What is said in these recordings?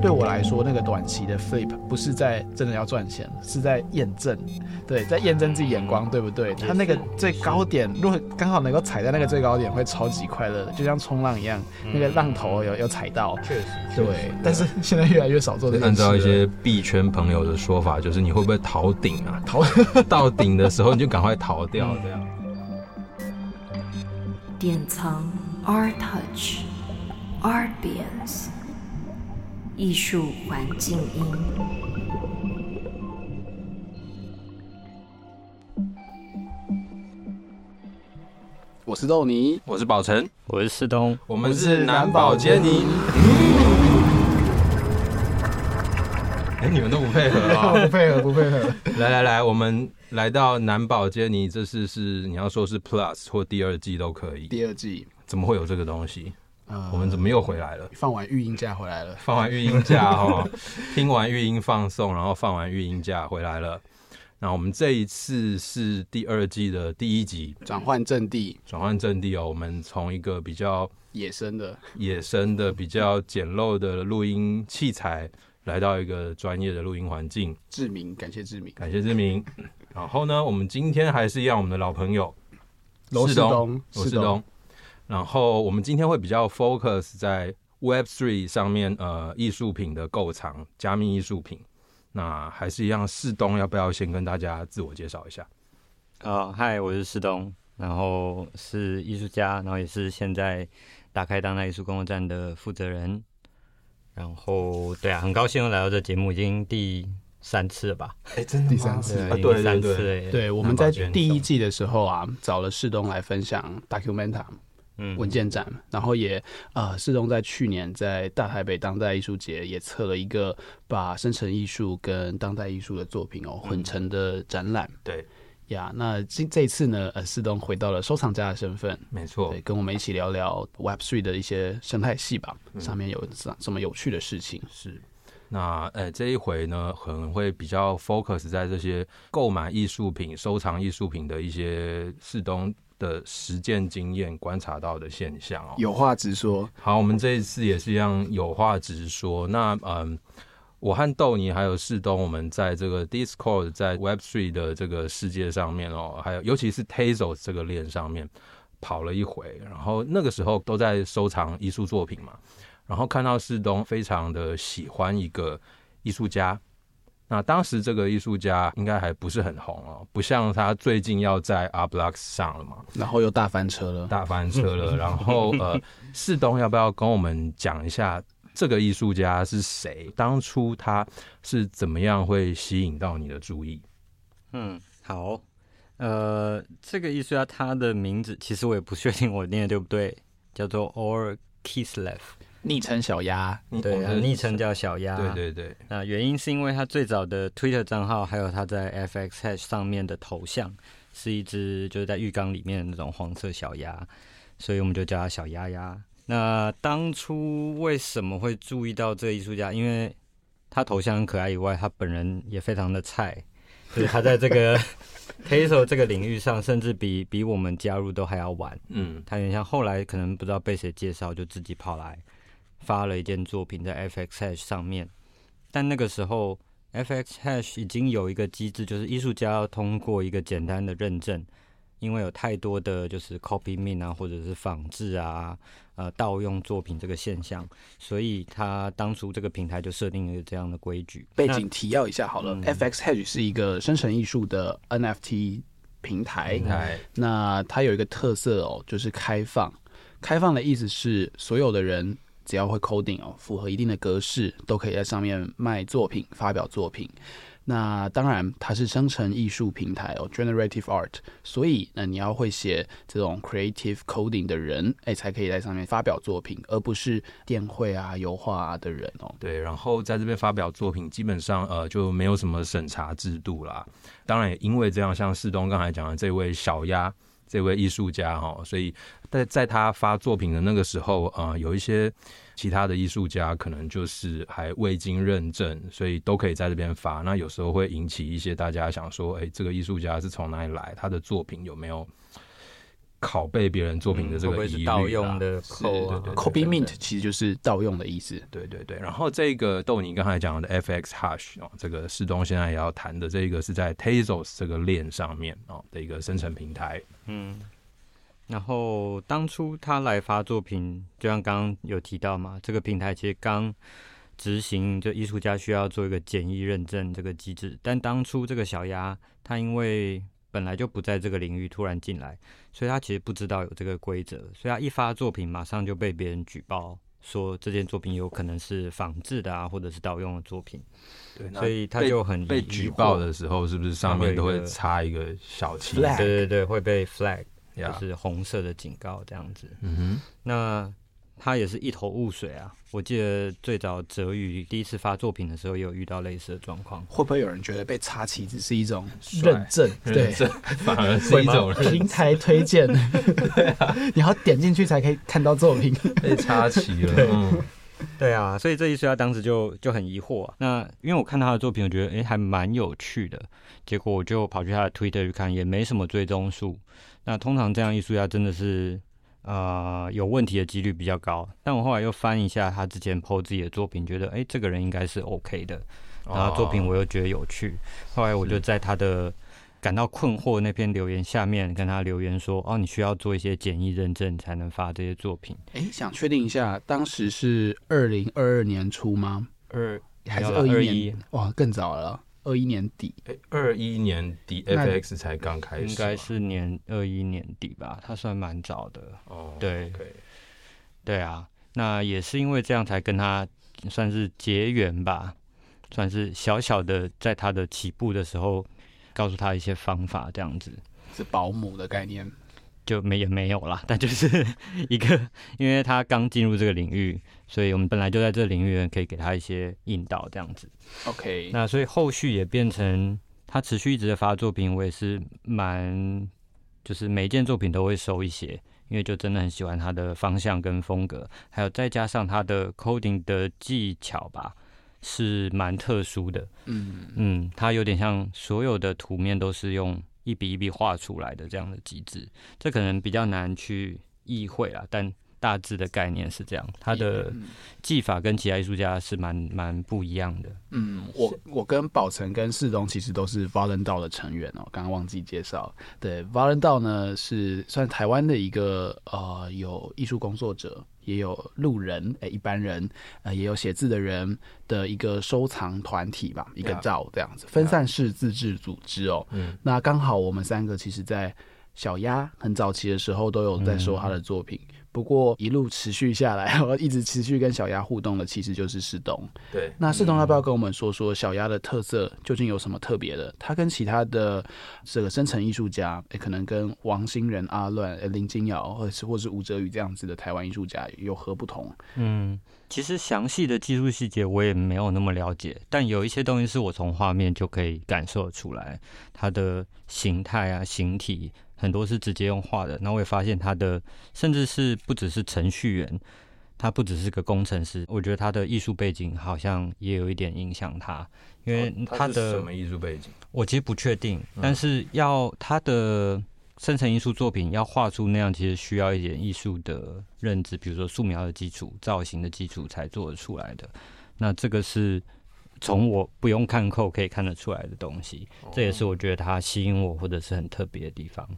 对我来说，那个短期的 flip 不是在真的要赚钱，是在验证，对，在验证自己眼光对不对？他那个最高点，如果刚好能够踩在那个最高点，会超级快乐，就像冲浪一样，那个浪头有有踩到，确实，对。但是现在越来越少做这个。按照一些币圈朋友的说法，就是你会不会逃顶啊？逃 到顶的时候你就赶快逃掉，这样。典藏 ARTouch Artbience 艺术环境音。我是豆泥，我是宝成，我是世东，我们是男宝坚尼。哎、欸，你们都不配合啊？不配合，不配合。来来来，我们来到男宝坚尼，这次是你要说是 Plus 或第二季都可以。第二季怎么会有这个东西？呃、我们怎么又回来了？放完育婴假回来了。放完育婴假哈，听完育婴放送，然后放完育婴假回来了。那我们这一次是第二季的第一集，转换阵地。转换阵地哦，我们从一个比较野生的、野生的、比较简陋的录音器材，来到一个专业的录音环境。志明，感谢志明，感谢志明。然后呢，我们今天还是一样，我们的老朋友罗世东，罗世东。然后我们今天会比较 focus 在 Web3 上面，呃，艺术品的购藏，加密艺术品。那还是一样，世东要不要先跟大家自我介绍一下？啊，嗨，我是世东，然后是艺术家，然后也是现在打开当代艺术工作站的负责人。然后，对啊，很高兴来到这节目，已经第三次了吧？哎，真的第三次，啊对对对，对，我们在第一季的时候啊，找了世东来分享 Documenta。文件展，然后也呃，世东在去年在大台北当代艺术节也策了一个把生成艺术跟当代艺术的作品哦混成的展览。对呀，那这这一次呢，呃，世东回到了收藏家的身份，没错，跟我们一起聊聊 Web Three 的一些生态系吧，上面有什什么有趣的事情？是，那呃，这一回呢，可能会比较 focus 在这些购买艺术品、收藏艺术品的一些世东。的实践经验观察到的现象哦，有话直说。好，我们这一次也是一样有话直说。那嗯，我和豆泥还有世东，我们在这个 Discord 在 Web3 的这个世界上面哦，还有尤其是 Tazos 这个链上面跑了一回，然后那个时候都在收藏艺术作品嘛，然后看到世东非常的喜欢一个艺术家。那当时这个艺术家应该还不是很红哦，不像他最近要在 Art Blocks 上了嘛，然后又大翻车了，大翻车了。然后呃，世东要不要跟我们讲一下这个艺术家是谁？当初他是怎么样会吸引到你的注意？嗯，好，呃，这个艺术家他的名字其实我也不确定我念的对不对，叫做 Or Kislev。昵称小鸭，对啊，昵称叫小鸭。对对对，那原因是因为他最早的 Twitter 账号，还有他在 FXhash 上面的头像，是一只就是在浴缸里面的那种黄色小鸭，所以我们就叫他小鸭鸭。那当初为什么会注意到这个艺术家？因为他头像很可爱以外，他本人也非常的菜，就是他在这个 Tezos 这个领域上，甚至比比我们加入都还要晚。嗯，他有点像后来可能不知道被谁介绍，就自己跑来。发了一件作品在 FXhash 上面，但那个时候 FXhash 已经有一个机制，就是艺术家要通过一个简单的认证，因为有太多的就是 copy mint 啊，或者是仿制啊、呃盗用作品这个现象，所以他当初这个平台就设定了这样的规矩。背景提要一下好了，嗯，FXhash 是一个生成艺术的 NFT 平台，平台，那它有一个特色哦，就是开放。开放的意思是所有的人。只要会 coding 哦，符合一定的格式，都可以在上面卖作品、发表作品。那当然，它是生成艺术平台哦，generative art。所以，那你要会写这种 creative coding 的人，哎，才可以在上面发表作品，而不是电绘啊、油画啊的人哦。对，然后在这边发表作品，基本上呃就没有什么审查制度啦。当然，也因为这样，像世东刚才讲的这位小鸭。这位艺术家哈，所以在在他发作品的那个时候，呃，有一些其他的艺术家可能就是还未经认证，所以都可以在这边发。那有时候会引起一些大家想说，哎，这个艺术家是从哪里来？他的作品有没有拷贝别人作品的这个疑虑、盗用的 copy mint 其实就是盗用的意思。对对对。然后这个豆泥刚才讲的 FX Hash 哦，这个世东现在也要谈的这个是在 Tezos 这个链上面哦的一个生成平台。嗯。然后当初他来发作品，就像刚刚有提到嘛，这个平台其实刚执行，就艺术家需要做一个简易认证这个机制。但当初这个小鸭，他因为本来就不在这个领域，突然进来，所以他其实不知道有这个规则，所以他一发作品，马上就被别人举报说这件作品有可能是仿制的啊，或者是盗用的作品。对，所以他就很被举报的时候，是不是上面都会插一个小旗？对对对，会被 flag，就是红色的警告这样子。嗯哼，那。他也是一头雾水啊！我记得最早泽宇第一次发作品的时候，也有遇到类似的状况。会不会有人觉得被插旗只是一种认证？认证对，反而是一种平台推荐。对啊，你要点进去才可以看到作品被插旗了。对，嗯、对啊，所以这艺术家当时就就很疑惑、啊。那因为我看他的作品，我觉得哎、欸、还蛮有趣的。结果我就跑去他的 Twitter 去看，也没什么追踪数。那通常这样艺术家真的是。呃，有问题的几率比较高，但我后来又翻一下他之前 po 自己的作品，觉得哎、欸，这个人应该是 OK 的。然后作品我又觉得有趣，哦、后来我就在他的感到困惑那篇留言下面跟他留言说：“哦，你需要做一些简易认证才能发这些作品。”哎，想确定一下，当时是二零二二年初吗？二还是二一年？哇，更早了。二一年底，哎，二一年底，FX 才刚开始，应该是年二一年底吧，他算蛮早的。哦，对，okay. 对啊，那也是因为这样才跟他算是结缘吧，算是小小的在他的起步的时候告诉他一些方法，这样子是保姆的概念。就没也没有啦，但就是一个，因为他刚进入这个领域，所以我们本来就在这个领域可以给他一些引导，这样子。OK，那所以后续也变成他持续一直在发作品，我也是蛮，就是每一件作品都会收一些，因为就真的很喜欢他的方向跟风格，还有再加上他的 coding 的技巧吧，是蛮特殊的。嗯嗯，他有点像所有的图面都是用。一笔一笔画出来的这样的机制，这可能比较难去意会啊，但大致的概念是这样。他的技法跟其他艺术家是蛮蛮不一样的。嗯，我我跟宝成跟世东其实都是 Volendale 的成员哦，刚刚忘记介绍。对，Volendale 呢是算台湾的一个呃有艺术工作者。也有路人，哎、欸，一般人，呃，也有写字的人的一个收藏团体吧，一个照这样子，分散式自治组织哦。嗯，那刚好我们三个其实，在小鸭很早期的时候都有在收他的作品。嗯不过一路持续下来，我一直持续跟小鸭互动的，其实就是世东。对，那世东要不要跟我们说说小鸭的特色究竟有什么特别的？他跟其他的这个生成艺术家，也可能跟王新仁、阿乱、林金瑶，或者是或是吴哲宇这样子的台湾艺术家有何不同？嗯，其实详细的技术细节我也没有那么了解，但有一些东西是我从画面就可以感受出来，它的形态啊、形体。很多是直接用画的，那我也发现他的，甚至是不只是程序员，他不只是个工程师，我觉得他的艺术背景好像也有一点影响他，因为他的、哦、什么艺术背景，我其实不确定，但是要他的生成艺术作品要画出那样，其实需要一点艺术的认知，比如说素描的基础、造型的基础才做得出来的，那这个是。从我不用看扣可以看得出来的东西，这也是我觉得它吸引我或者是很特别的地方。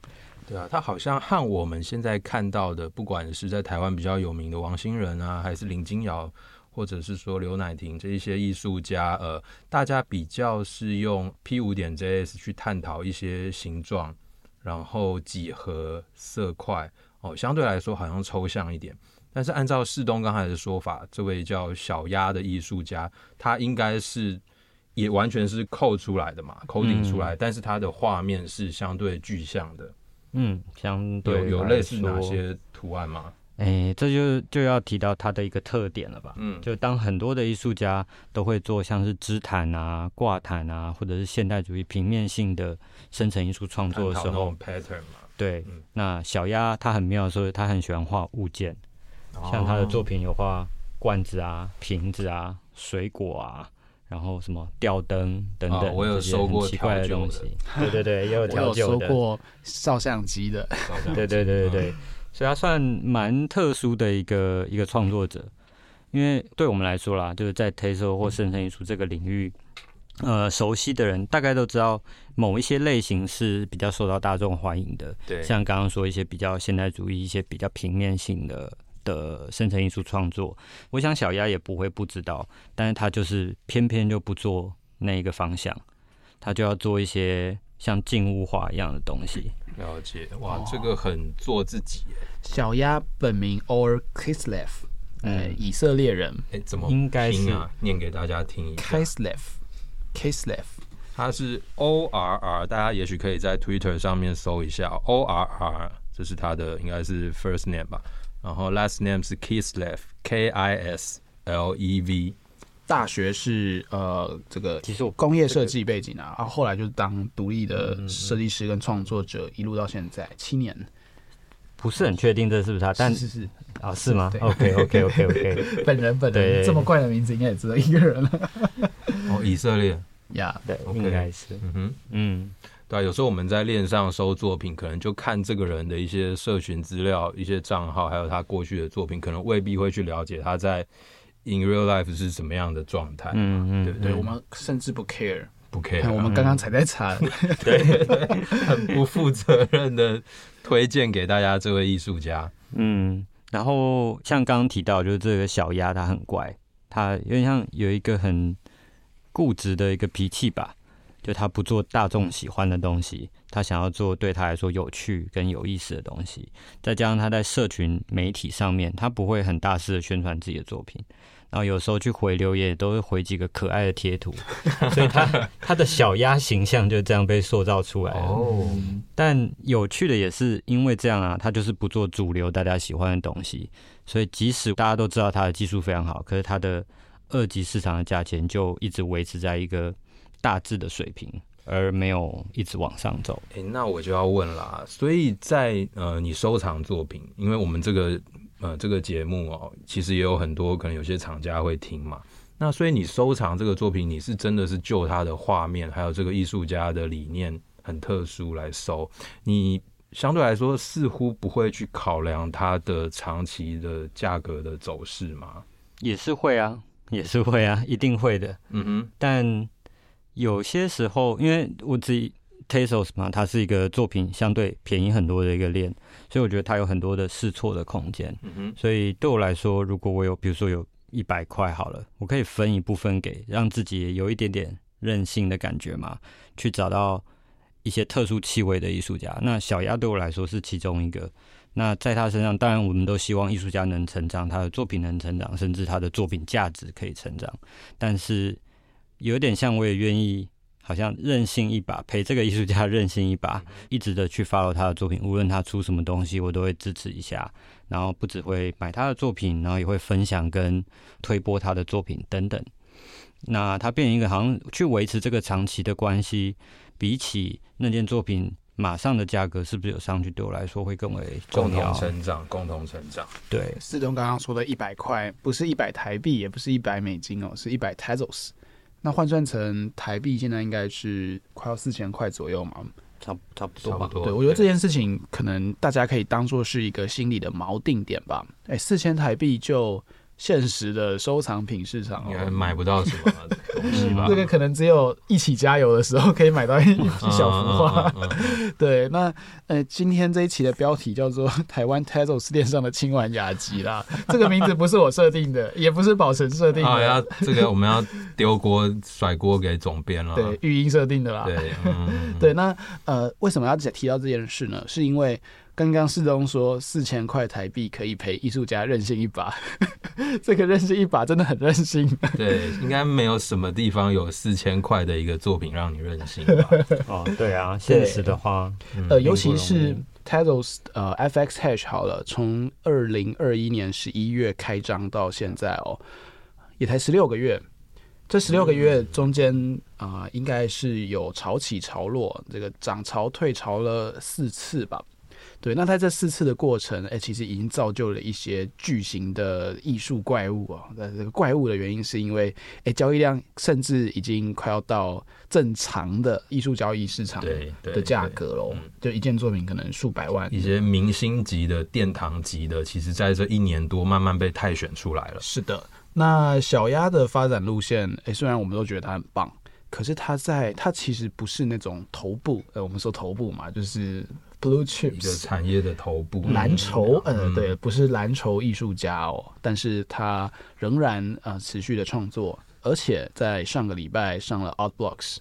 对啊，它好像和我们现在看到的，不管是在台湾比较有名的王星仁啊，还是林金尧，或者是说刘乃婷这一些艺术家，呃，大家比较是用 P 五点 JS 去探讨一些形状，然后几何色块，哦，相对来说好像抽象一点。但是按照世东刚才的说法，这位叫小鸭的艺术家，他应该是也完全是扣出来的嘛，coding 出来，嗯、但是他的画面是相对具象的。嗯，相对有有类似哪些图案吗？哎、欸，这就就要提到它的一个特点了吧？嗯，就当很多的艺术家都会做像是织毯啊、挂毯啊，或者是现代主义平面性的生成艺术创作的时候，pattern 嘛。对，嗯、那小鸭他很妙的说，他很喜欢画物件。像他的作品有画罐子啊、瓶子啊、水果啊，然后什么吊灯等等，哦，我有收过奇怪的东西。对对对，也有调酒的。我有收过照相机的。对对对对对，所以他算蛮特殊的一个一个创作者，因为对我们来说啦，就是在 Tezos 或生成艺术这个领域。呃，熟悉的人大概都知道，某一些类型是比较受到大众欢迎的。对，像刚刚说一些比较现代主义、一些比较平面性的的生成艺术创作，我想小鸭也不会不知道，但是他就是偏偏就不做那一个方向，他就要做一些像静物画一样的东西。了解，哇，这个很做自己。小鸭本名 Or Kislev，呃，以色列人。哎，怎么应该是念给大家听一下 Kislev。Kislev，它是 O R R，大家也许可以在 Twitter 上面搜一下 O R R，这是他的应该是 first name 吧，然后 last name 是 Kislev，K I S L E V。大学是呃这个其实我工业设计背景啊，然后后来就是当独立的设计师跟创作者，一路到现在七年。不是很确定这是不是他，但是是啊是吗？OK OK OK OK，本人本人这么怪的名字应该也只有一个人了。哦，以色列。呀，对，应该是，嗯哼，嗯，对，有时候我们在链上搜作品，可能就看这个人的一些社群资料、一些账号，还有他过去的作品，可能未必会去了解他在 in real life 是什么样的状态，嗯嗯，对对，我们甚至不 care，不 care，我们刚刚才在查，对，很不负责任的推荐给大家这位艺术家，嗯，然后像刚刚提到，就是这个小鸭，它很乖，它有点像有一个很。固执的一个脾气吧，就他不做大众喜欢的东西，他想要做对他来说有趣跟有意思的东西。再加上他在社群媒体上面，他不会很大肆的宣传自己的作品，然后有时候去回留言都会回几个可爱的贴图，所以他他的小鸭形象就这样被塑造出来了。哦，但有趣的也是因为这样啊，他就是不做主流大家喜欢的东西，所以即使大家都知道他的技术非常好，可是他的。二级市场的价钱就一直维持在一个大致的水平，而没有一直往上走。诶、欸，那我就要问啦，所以在呃，你收藏作品，因为我们这个呃这个节目哦，其实也有很多可能有些厂家会听嘛。那所以你收藏这个作品，你是真的是就它的画面，还有这个艺术家的理念很特殊来收。你相对来说似乎不会去考量它的长期的价格的走势吗？也是会啊。也是会啊，一定会的。嗯哼，但有些时候，因为我自己 Tesos 嘛，它是一个作品相对便宜很多的一个链，所以我觉得它有很多的试错的空间。嗯哼，所以对我来说，如果我有，比如说有一百块好了，我可以分一部分给，让自己有一点点任性的感觉嘛，去找到一些特殊气味的艺术家。那小鸭对我来说是其中一个。那在他身上，当然我们都希望艺术家能成长，他的作品能成长，甚至他的作品价值可以成长。但是有点像，我也愿意好像任性一把，陪这个艺术家任性一把，一直的去 follow 他的作品，无论他出什么东西，我都会支持一下。然后不只会买他的作品，然后也会分享跟推播他的作品等等。那他变成一个好像去维持这个长期的关系，比起那件作品。马上的价格是不是有上去？对我来说会更为重要。共同成长，共同成长。对，四东刚刚说的一百块，不是一百台币，也不是一百美金哦，是一百 Tezos。那换算成台币，现在应该是快要四千块左右嘛？差差不多吧。对，我觉得这件事情可能大家可以当做是一个心理的锚定点吧。哎，四千台币就。现实的收藏品市场，应该买不到什么东西吧？这个可能只有一起加油的时候可以买到一一小幅画。对，那呃，今天这一期的标题叫做《台湾 Tezos 链上的青玩雅集》啦。这个名字不是我设定的，也不是宝成设定的。啊，要这个我们要丢锅甩锅给总编了。对，育婴设定的啦。对，嗯、对，那呃，为什么要提到这件事呢？是因为。刚刚世东说四千块台币可以陪艺术家任性一把，这个任性一把真的很任性。对，应该没有什么地方有四千块的一个作品让你任性吧？哦，对啊，现实的话，呃，尤其是 Tezos 呃 FX Hash 好了，从二零二一年十一月开张到现在哦，也才十六个月。这十六个月中间啊、呃，应该是有潮起潮落，这个涨潮退潮了四次吧。对，那在这四次的过程，哎、欸，其实已经造就了一些巨型的艺术怪物啊。那这个怪物的原因是因为，哎、欸，交易量甚至已经快要到正常的艺术交易市场的价格喽。就一件作品可能数百万，一些明星级的、殿堂级的，其实在这一年多慢慢被泰选出来了。是的，那小鸭的发展路线，哎、欸，虽然我们都觉得它很棒，可是它在它其实不是那种头部，呃，我们说头部嘛，就是。Blue chips 一个产业的头部，蓝筹，呃、嗯，对，不是蓝筹艺术家哦，但是他仍然呃持续的创作，而且在上个礼拜上了 Art Blocks。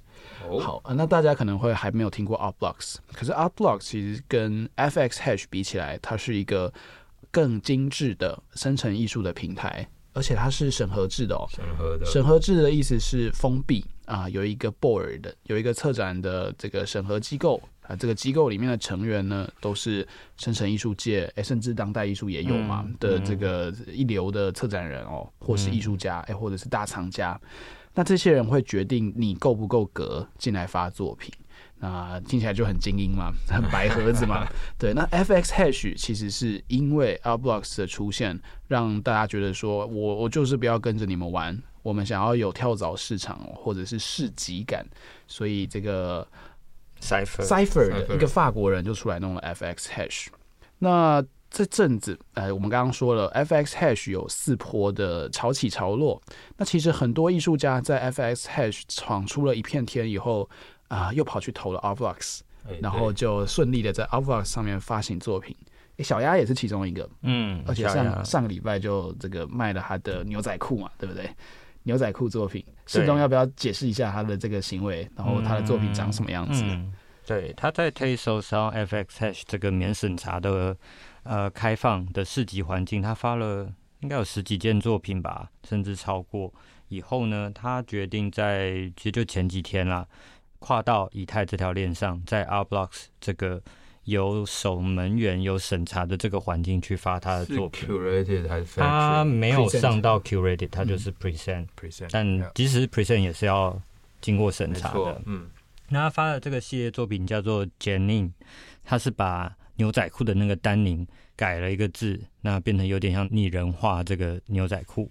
哦、好、呃，那大家可能会还没有听过 Art Blocks，可是 Art Blocks 其实跟 FX Hash 比起来，它是一个更精致的生成艺术的平台，而且它是审核制的哦。审核的，审核制的意思是封闭啊，有一个 board，有一个策展的这个审核机构。啊，这个机构里面的成员呢，都是生成艺术界，哎，甚至当代艺术也有嘛、嗯、的这个一流的策展人哦，或是艺术家，哎，或者是大藏家。那这些人会决定你够不够格进来发作品。那听起来就很精英嘛，很白盒子嘛。对，那 FX Hash 其实是因为 Art Blocks 的出现，让大家觉得说我我就是不要跟着你们玩，我们想要有跳蚤市场或者是市集感，所以这个。Cypher Cypher 的一个法国人就出来弄了 FX Hash。那这阵子，呃，我们刚刚说了，FX Hash 有四波的潮起潮落。那其实很多艺术家在 FX Hash 闯出了一片天以后，啊、呃，又跑去投了 Art Blocks，然后就顺利的在 Art Blocks 上面发行作品。欸、小鸭也是其中一个，嗯，而且上上个礼拜就这个卖了他的牛仔裤嘛，对不对？牛仔裤作品，世东要不要解释一下他的这个行为，然后他的作品长什么样子？嗯嗯、对，他在 Tezos FX Hash 这个免审查的呃开放的市集环境，他发了应该有十几件作品吧，甚至超过。以后呢，他决定在其实就前几天啦，跨到以太这条链上，在 Art Blocks 这个。有守门员、有审查的这个环境去发他的作品，他没有上到 curated，他就是嗯。present，但即使 present 也是要经过审查的。嗯，那他发的这个系列作品叫做 Jenin，他是把牛仔裤的那个丹宁改了一个字，那变成有点像拟人化这个牛仔裤。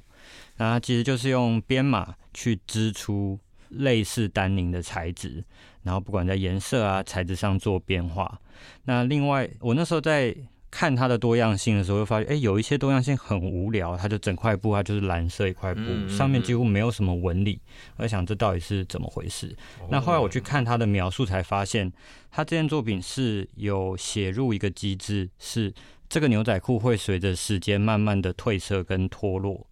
那他其实就是用编码去织出类似丹宁的材质，然后不管在颜色啊、材质上做变化。那另外，我那时候在看它的多样性的时候，会发现，哎，有一些多样性很无聊，它就整块布，它就是蓝色一块布，嗯嗯嗯，上面几乎没有什么纹理。我在想，这到底是怎么回事？哦、那后来我去看它的描述，才发现，它这件作品是有写入一个机制，是这个牛仔裤会随着时间慢慢的褪色跟脱落，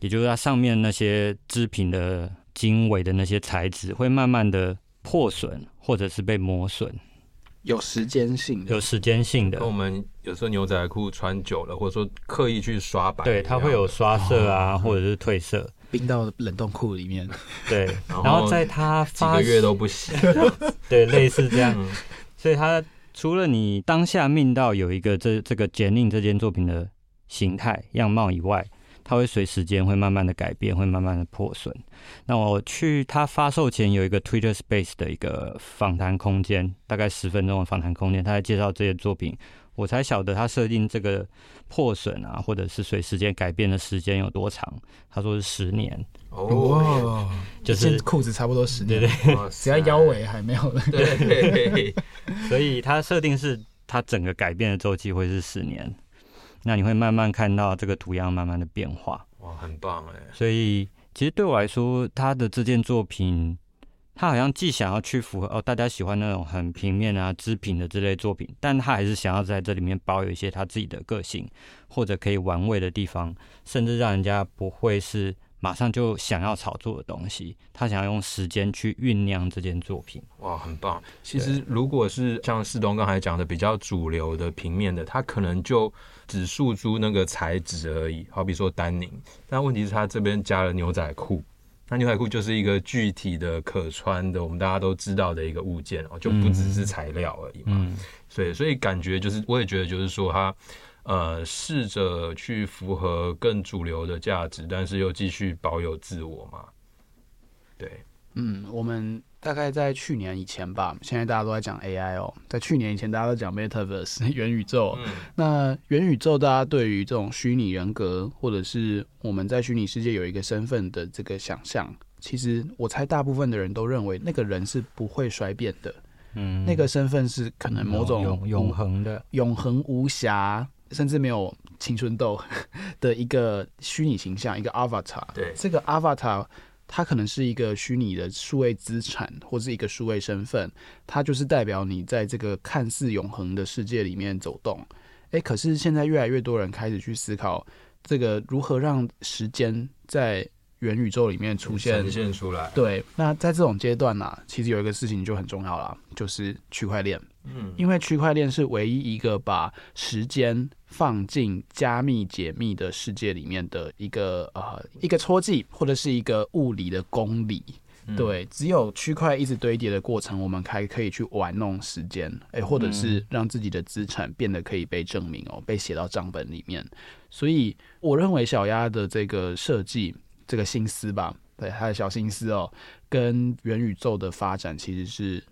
也就是它上面那些织品的经纬的那些材质会慢慢的破损，或者是被磨损。有时间性的，有时间性的。跟我们有时候牛仔裤穿久了，或者说刻意去刷白，对，它会有刷色啊，哦、或者是褪色，冰到冷冻库里面。对，然后在它发几个月都不洗，对，类似这样。所以它除了你当下命到有一个这这个 Jenin 这件作品的形态样貌以外。它会随时间会慢慢的改变，会慢慢的破损。那我去它发售前有一个 Twitter Space 的一个访谈空间，大概十分钟的访谈空间，他在介绍这些作品，我才晓得他设定这个破损啊，或者是随时间改变的时间有多长。他说是十年哦，就是裤子差不多十年，对对，只要腰围还没有了，对，所以他设定是它整个改变的周期会是十年。那你会慢慢看到这个图样慢慢的变化，哇，很棒哎！所以其实对我来说，他的这件作品，他好像既想要去符合哦大家喜欢那种很平面啊织品的这类作品，但他还是想要在这里面保有一些他自己的个性，或者可以玩味的地方，甚至让人家不会是。马上就想要炒作的东西，他想要用时间去酝酿这件作品。哇，很棒！其实如果是像世东刚才讲的比较主流的平面的，他可能就只诉诸那个材质而已，好比说丹宁。但问题是他这边加了牛仔裤，那牛仔裤就是一个具体的可穿的，我们大家都知道的一个物件哦，就不只是材料而已嘛。嗯，所以所以感觉就是，我也觉得就是说他。呃，试着去符合更主流的价值，但是又继续保有自我嘛？对，嗯，我们大概在去年以前吧，现在大家都在讲 AI 哦，在去年以前大家都讲 Metaverse 元宇宙。嗯、那元宇宙，大家对于这种虚拟人格，或者是我们在虚拟世界有一个身份的这个想象，其实我猜大部分的人都认为那个人是不会衰变的。嗯，那个身份是可能某种永永恒的、永恒无瑕，甚至没有青春痘 的一个虚拟形象，一个 Avatar。对，这个 Avatar。它可能是一个虚拟的数位资产，或是一个数位身份，它就是代表你在这个看似永恒的世界里面走动。哎，可是现在越来越多人开始去思考，这个如何让时间在元宇宙里面出现呈现出来。对，那在这种阶段呢、啊，其实有一个事情就很重要了，就是区块链。嗯，因为区块链是唯一一个把时间放进加密解密的世界里面的一个呃一个戳记，或者是一个物理的公理。嗯、对，只有区块一直堆叠的过程，我们才可以去玩弄时间，哎，或者是让自己的资产变得可以被证明哦，被写到账本里面。所以，我认为小鸭的这个设计，这个心思吧，对，他的小心思哦，跟元宇宙的发展其实是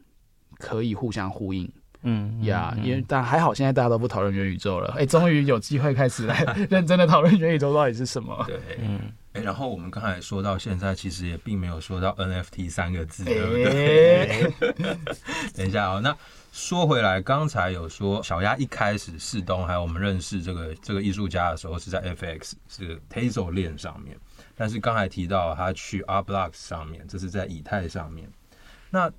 可以互相呼应。嗯呀，因为但还好，现在大家都不讨论元宇宙了。哎，终于有机会开始来认真的讨论元宇宙到底是什么。对，嗯，哎，然后我们刚才说到现在，其实也并没有说到 NFT 三个字，对不对？等一下哦，那说回来，刚才有说小鸭一开始世东还有我们认识这个这个艺术家的时候是在 FX 是 Tezos 链上面，但是刚才提到他去 Art Blocks 上面，这是在以太上面，那。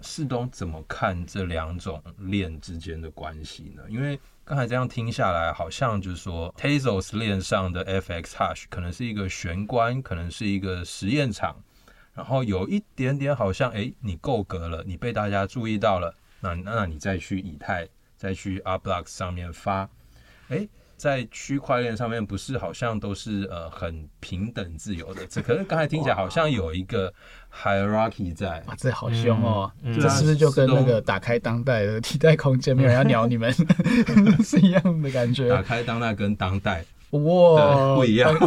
世东怎么看这两种链之间的关系呢？因为刚才这样听下来，好像就是说，Tazos 链上的 FX Hash 可能是一个玄关，可能是一个实验场，然后有一点点好像，哎，你够格了，你被大家注意到了，那那你再去以太，再去 Art Blocks 上面发，哎。在区块链上面，不是好像都是呃很平等自由的，这可是刚才听起来好像有一个 hierarchy 在。哇，这好凶哦！嗯、这是不是就跟那个打开当代的替代空间没有人要鸟你们 是一样的感觉？打开当代跟当代哇不一样。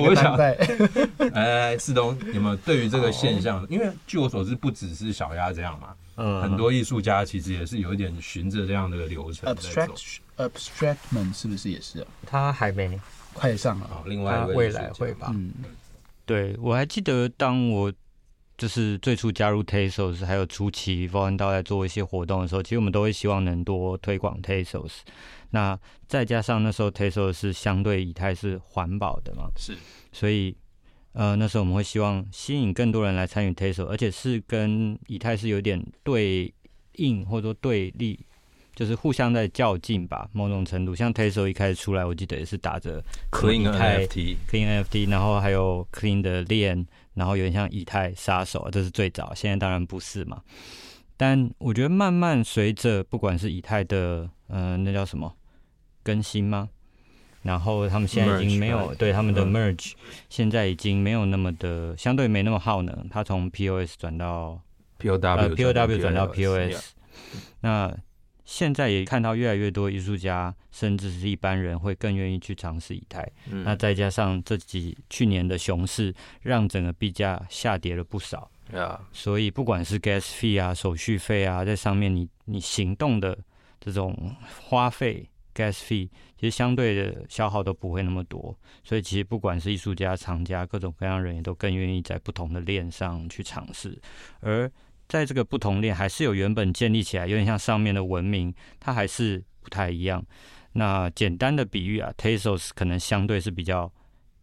我想，哎，世东有没有对于这个现象？哦、因为据我所知，不只是小鸭这样嘛，嗯，很多艺术家其实也是有一点循着这样的流程在走。Abstractman 是不是也是啊？他还没快上了，另外未来会吧？嗯，对，我还记得，当我就是最初加入 Tesos，还有初期 Volume DAO 在做一些活动的时候，其实我们都会希望能多推广 Tesos。那再加上那时候 Tesos 是相对以太是环保的嘛，是，所以呃那时候我们会希望吸引更多人来参与 Tezos，而且是跟以太是有点对应或者说对立。就是互相在较劲吧，某种程度，像 Tezos 一开始出来，我记得也是打着 Clean NFT、Clean NFT，然后还有 Clean 的链，然后有点像以太杀手，这是最早，现在当然不是嘛。但我觉得慢慢随着不管是以太的，呃，那叫什么更新吗？然后他们现在已经没有对他们的 Merge，、嗯、现在已经没有那么的相对没那么耗能，它从 POS 转到 POW，呃，POW 转到 POS，那。现在也看到越来越多艺术家，甚至是一般人会更愿意去尝试以太。嗯、那再加上这几去年的熊市，让整个币价下跌了不少。Yeah. 所以不管是 gas fee 啊、手续费啊，在上面你你行动的这种花费 gas fee，其实相对的消耗都不会那么多。所以其实不管是艺术家、厂家，各种各样人也都更愿意在不同的链上去尝试，而。在这个不同链还是有原本建立起来，有点像上面的文明，它还是不太一样。那简单的比喻啊，Tesos 可能相对是比较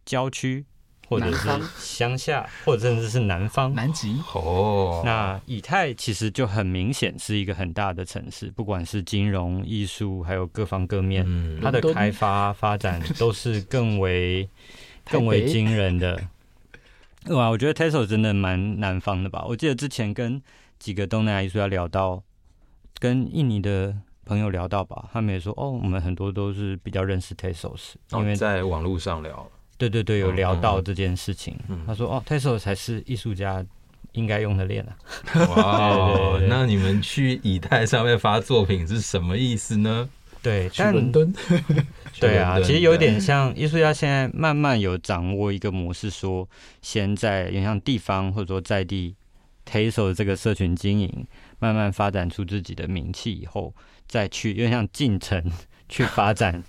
郊区，或者是乡下，或者甚至是南方南极。哦，那以太其实就很明显是一个很大的城市，不管是金融、艺术，还有各方各面，嗯、它的开发发展都是更为更为惊人的。哇，我觉得 Tezos 真的蛮南方的吧？我记得之前跟几个东南亚艺术家聊到，跟印尼的朋友聊到吧，他们也说哦，我们很多都是比较认识 Tesos，因为在网络上聊。对对对，有聊到这件事情。他说哦，Tezos 才是艺术家应该用的链啊。哇，那你们去以太上面发作品是什么意思呢？对，去伦敦。对啊，其实有点像艺术家现在慢慢有掌握一个模式，说先在有点像地方或者说在地 Tezos 这个社群经营慢慢发展出自己的名气以后，再去有点像进城去发展，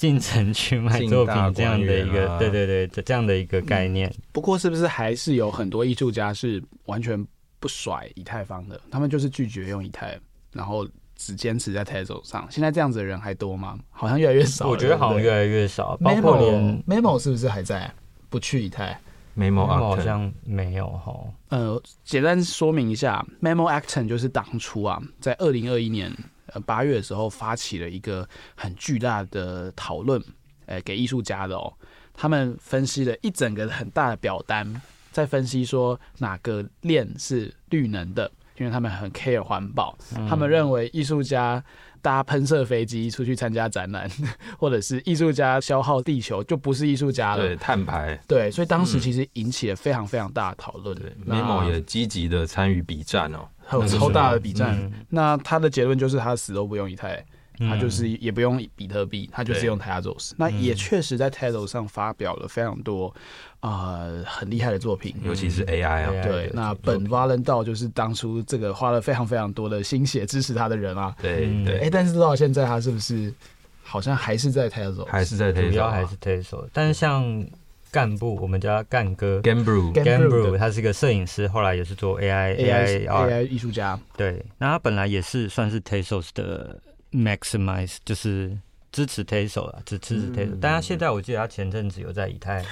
进城去卖作品这样的一个，对对对，这这样的一个概念。嗯，不过是不是还是有很多艺术家是完全不甩以太坊的？他们就是拒绝用以太，然后。只坚持在 Tezos 上，现在这样子的人还多吗？好像越来越少。我觉得好像越来越少。包括连 Memo 是不是还在？不去以太？Memo 好像没有哈。呃，简单说明一下，Memo Action 就是当初啊，在二零二一年呃八月的时候发起了一个很巨大的讨论，呃，给艺术家的哦。他们分析了一整个很大的表单，在分析说哪个链是绿能的。因为他们很 care 环保，嗯、他们认为艺术家搭喷射飞机出去参加展览，或者是艺术家消耗地球，就不是艺术家了。对，碳排。对，所以当时其实引起了非常非常大的讨论。对，Memo 也积极的参与比战哦，还有超大的比战。嗯、那他的结论就是他死都不用以太。他就是也不用比特币，他就是用 Tezos。那也确实在 Tezos 上发表了非常多啊、呃、很厉害的作品，尤其是 AI 啊。对，那本 Valentin 就是当初这个花了非常非常多的心血支持他的人啊。对对。哎、欸，但是到现在他是不是好像还是在 Tezos？还是在 Tezos？主要还是 Tezos。但是像干部，我们叫干哥 g a m b r e w g a m b r e w 他是一个摄影师，后来也是做 AI AI AI 艺术家。对，那他本来也是算是 Tezos 的。Maximize 就是支持 Tesla 啊，支持 Tezos。但他现在我记得他前阵子有在以太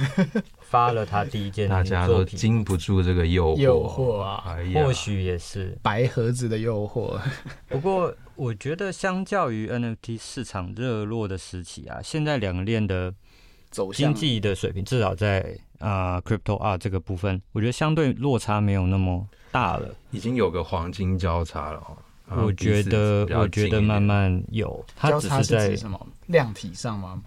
发了他第一件 作品，大家都经不住这个诱惑，诱惑啊，或许也是。白盒子的诱惑。不过我觉得，相较于 NFT 市场热络的时期啊，现在两个链的走经济的水平，至少在啊、呃、Crypto Art 这个部分，我觉得相对落差没有那么大了，已经有个黄金交叉了。我觉得，我觉得慢慢有，它只是在什么量体上吗？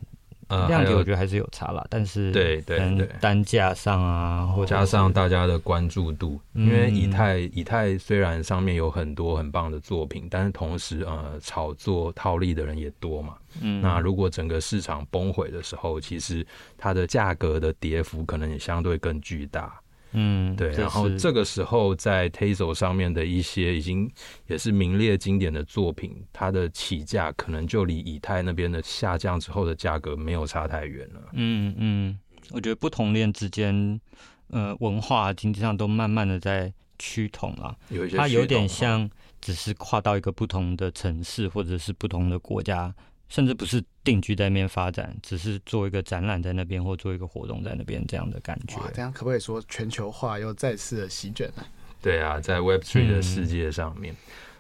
呃，量体我觉得还是有差啦，但是对对对，单价上啊，或加上大家的关注度，因为以太以太虽然上面有很多很棒的作品，但是同时呃炒作套利的人也多嘛。嗯，那如果整个市场崩毁的时候，其实它的价格的跌幅可能也相对更巨大。嗯，对，然后这个时候在 Tezos 上面的一些已经也是名列经典的作品，它的起价可能就离以太那边的下降之后的价格没有差太远了。嗯嗯，我觉得不同链之间，呃，文化经济上都慢慢的在趋同了。有一些，它有点像只是跨到一个不同的城市或者是不同的国家。甚至不是定居在那边发展，只是做一个展览在那边，或做一个活动在那边这样的感觉。这样可不可以说全球化又再次的席卷呢？对啊，在 Web Three 的世界上面，嗯、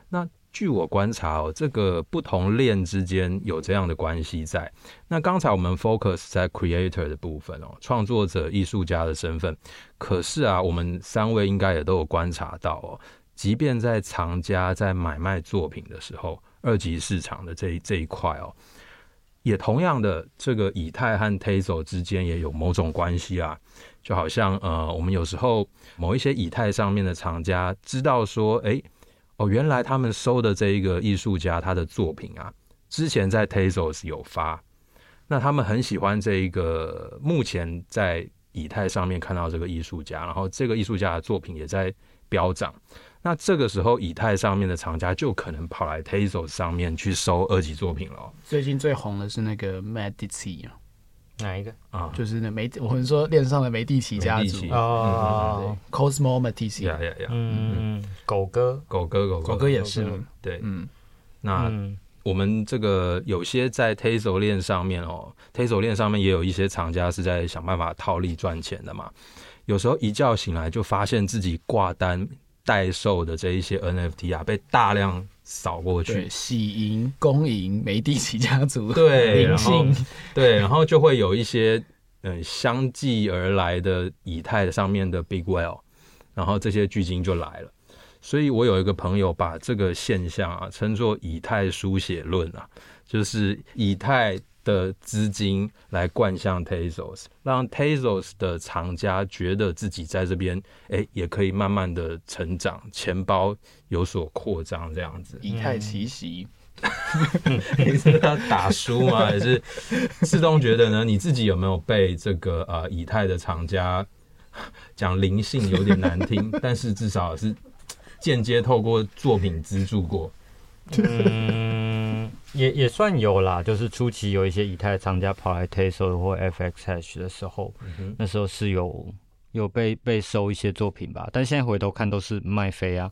那据我观察哦，这个不同链之间有这样的关系在。那刚才我们 focus 在 Creator 的部分哦，创作者、艺术家的身份。可是啊，我们三位应该也都有观察到哦，即便在藏家在买卖作品的时候。二级市场的这一这一块哦，也同样的，这个以太和 Tazos 之间也有某种关系啊。就好像呃，我们有时候某一些以太上面的藏家知道说，哎，哦，原来他们收的这一个艺术家他的作品啊，之前在 Tazos 有发，那他们很喜欢这一个目前在以太上面看到这个艺术家，然后这个艺术家的作品也在飙涨。那这个时候，以太上面的厂家就可能跑来 Tezos 上面去收二级作品了。最近最红的是那个 Medici 啊，哪一个？啊？就是那梅，我们说链上的梅蒂奇家族。哦，Cosmo Medici，呀呀呀，嗯，狗哥，狗哥，狗狗哥也是，对，嗯，那我们这个有些在 Tezos 链上面哦，Tezos 链上面也有一些厂家是在想办法套利赚钱的嘛。有时候一觉醒来就发现自己挂单。代售的这一些 NFT 啊，被大量扫过去，喜迎、恭迎梅蒂奇家族，对，然后对，然后就会有一些嗯相继而来的以太上面的 Big Whale，然后这些巨鲸就来了。所以我有一个朋友把这个现象啊称作以太书写论啊，就是以太。的资金来灌向 Tezos，让 Tezos 的藏家觉得自己在这边，哎、欸，也可以慢慢的成长，钱包有所扩张，这样子。以太奇袭，你是要打输吗？还是自动觉得呢？你自己有没有被这个呃以太的藏家讲灵性有点难听，但是至少是间接透过作品资助过？嗯，也也算有啦。就是初期有一些以太厂家跑来 Tezos 或 FX Hash 的时候，嗯、那时候是有有被被收一些作品吧。但现在回头看都是卖飞啊。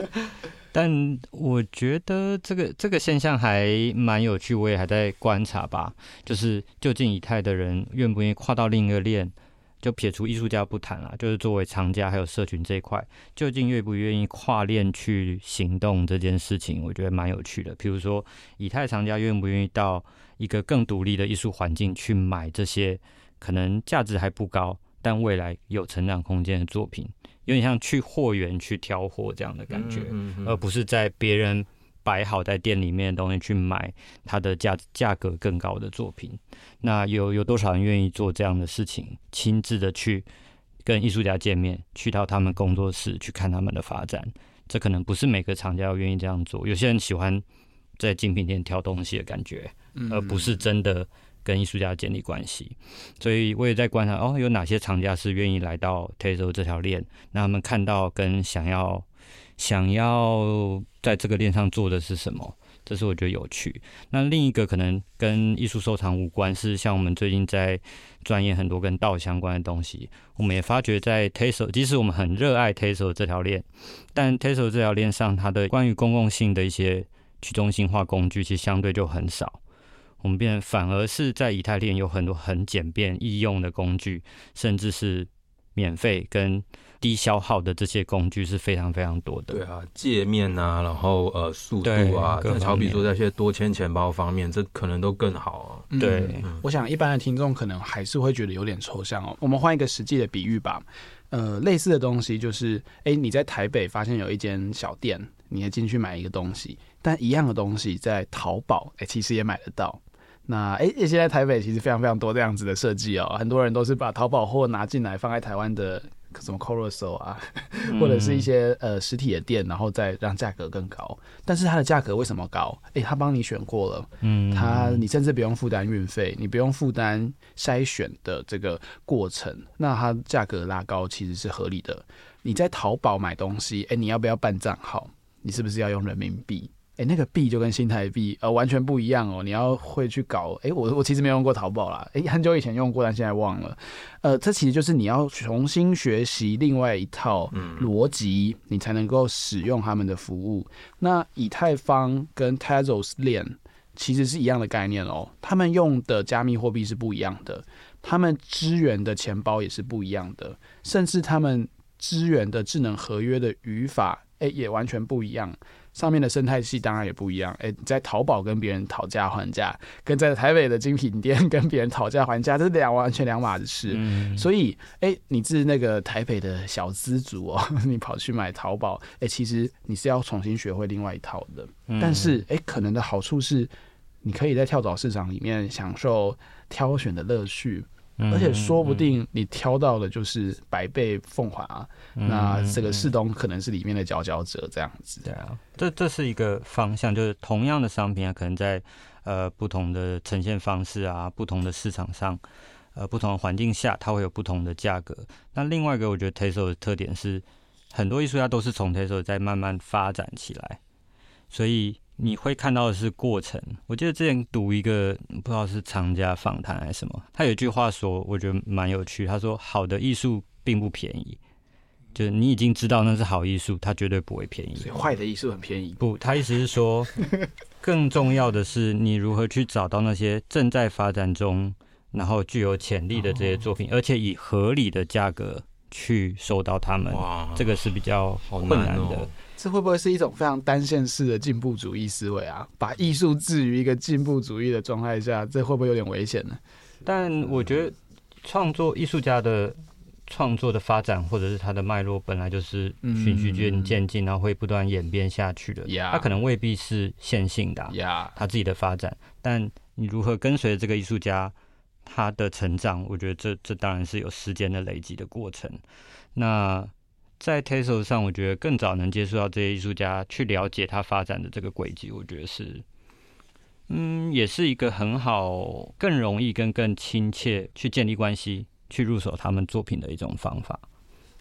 但我觉得这个这个现象还蛮有趣，我也还在观察吧。就是究竟以太的人愿不愿意跨到另一个链？就撇除艺术家不谈了，就是作为藏家还有社群这一块，究竟愿不愿意跨链去行动这件事情，我觉得蛮有趣的。比如说，以太藏家愿不愿意到一个更独立的艺术环境去买这些可能价值还不高，但未来有成长空间的作品，有点像去货源去挑货这样的感觉，嗯嗯嗯，而不是在别人。摆好在店里面的东西去买它的价价格更高的作品，那有有多少人愿意做这样的事情？亲自的去跟艺术家见面，去到他们工作室去看他们的发展，这可能不是每个厂家要愿意这样做。有些人喜欢在精品店挑东西的感觉，而不是真的跟艺术家建立关系。所以我也在观察哦，有哪些厂家是愿意来到 t a s o 这条链，那他们看到跟想要。想要在这个链上做的是什么？这是我觉得有趣。那另一个可能跟艺术收藏无关，是像我们最近在钻研很多跟道相关的东西。我们也发觉，在 Tezos，即使我们很热爱 Tezos 这条链，但 Tezos 这条链上，它的关于公共性的一些去中心化工具，其实相对就很少。我们变反而是在以太链有很多很简便易用的工具，甚至是免费跟。低消耗的这些工具是非常非常多的。对啊，界面啊，然后呃，速度啊，好比说在一些多签钱包方面，这可能都更好啊。对，嗯、我想一般的听众可能还是会觉得有点抽象哦。我们换一个实际的比喻吧。呃，类似的东西就是，哎，你在台北发现有一间小店，你也进去买一个东西，但一样的东西在淘宝，哎，其实也买得到。那哎，现在台北其实非常非常多这样子的设计哦，很多人都是把淘宝货拿进来放在台湾的。什么 Carousel 啊，或者是一些呃实体的店，然后再让价格更高。但是它的价格为什么高？诶，他帮你选过了，嗯，他你甚至不用负担运费，你不用负担筛选的这个过程，那它价格拉高其实是合理的。你在淘宝买东西，诶，你要不要办账号？你是不是要用人民币？哎，那个币就跟新台币呃完全不一样哦。你要会去搞，哎，我我其实没用过淘宝啦，哎，很久以前用过，但现在忘了。呃，这其实就是你要重新学习另外一套逻辑，你才能够使用他们的服务。那以太坊跟 Tezos 链其实是一样的概念哦，他们用的加密货币是不一样的，他们支援的钱包也是不一样的，甚至他们支援的智能合约的语法，哎，也完全不一样。上面的生态系当然也不一样，哎，在淘宝跟别人讨价还价，跟在台北的精品店跟别人讨价还价，这是两完全两码子事。嗯、所以，哎，你是那个台北的小资族哦，你跑去买淘宝，哎，其实你是要重新学会另外一套的。嗯、但是，哎，可能的好处是，你可以在跳蚤市场里面享受挑选的乐趣。而且说不定你挑到的就是百倍奉还啊，嗯、那这个世东可能是里面的佼佼者这样子。对啊，这这是一个方向，就是同样的商品啊，可能在呃不同的呈现方式啊，不同的市场上，呃不同的环境下，它会有不同的价格。那另外一个，我觉得 Tezos 的特点是，很多艺术家都是从 Tezos 在慢慢发展起来，所以。你会看到的是过程。我记得之前读一个不知道是藏家访谈还是什么，他有一句话说，我觉得蛮有趣。他说：“好的艺术并不便宜，就是你已经知道那是好艺术，它绝对不会便宜。所以坏的艺术很便宜。”不，他意思是说，更重要的是你如何去找到那些正在发展中，然后具有潜力的这些作品，而且以合理的价格去收到他们。哇，这个是比较困难的。这会不会是一种非常单线式的进步主义思维啊？把艺术置于一个进步主义的状态下，这会不会有点危险呢？但我觉得，创作艺术家的创作的发展，或者是他的脉络，本来就是循序渐渐进，然后会不断演变下去的。他可能未必是线性的，他自己的发展。但你如何跟随这个艺术家他的成长？我觉得这这当然是有时间的累积的过程。那。在 TESOL 上，我觉得更早能接触到这些艺术家，去了解他发展的这个轨迹，我觉得是，嗯，也是一个很好、更容易跟更亲切去建立关系、去入手他们作品的一种方法。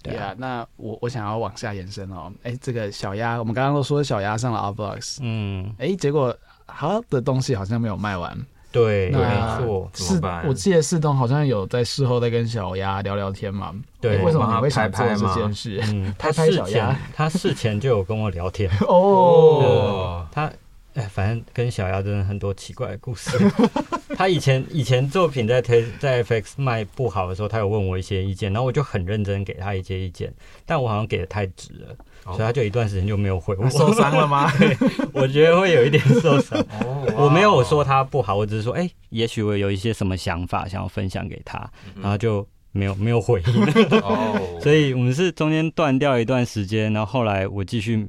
对啊，那我我想要往下延伸哦。哎，这个小鸭，我们刚刚都说小鸭上了 Art Blocks，嗯，哎，结果好的东西好像没有卖完。对，没错。是，我记得四栋好像有在事后在跟小鸭聊聊天嘛。对，为什么还会想做这件事？嗯，拍拍小鸭，他事前就有跟我聊天 哦。他哎，反正跟小鸭真的很多奇怪的故事。他以前以前作品在推在 FX 卖不好的时候，他有问我一些意见，然后我就很认真给他一些意见，但我好像给的太直了。所以他就一段时间就没有回我，受伤了吗？对，我觉得会有一点受伤。我没有说他不好，我只是说，哎、欸，也许我有一些什么想法想要分享给他，然后就没有没有回应。哦，所以我们是中间断掉一段时间，然后后来我继续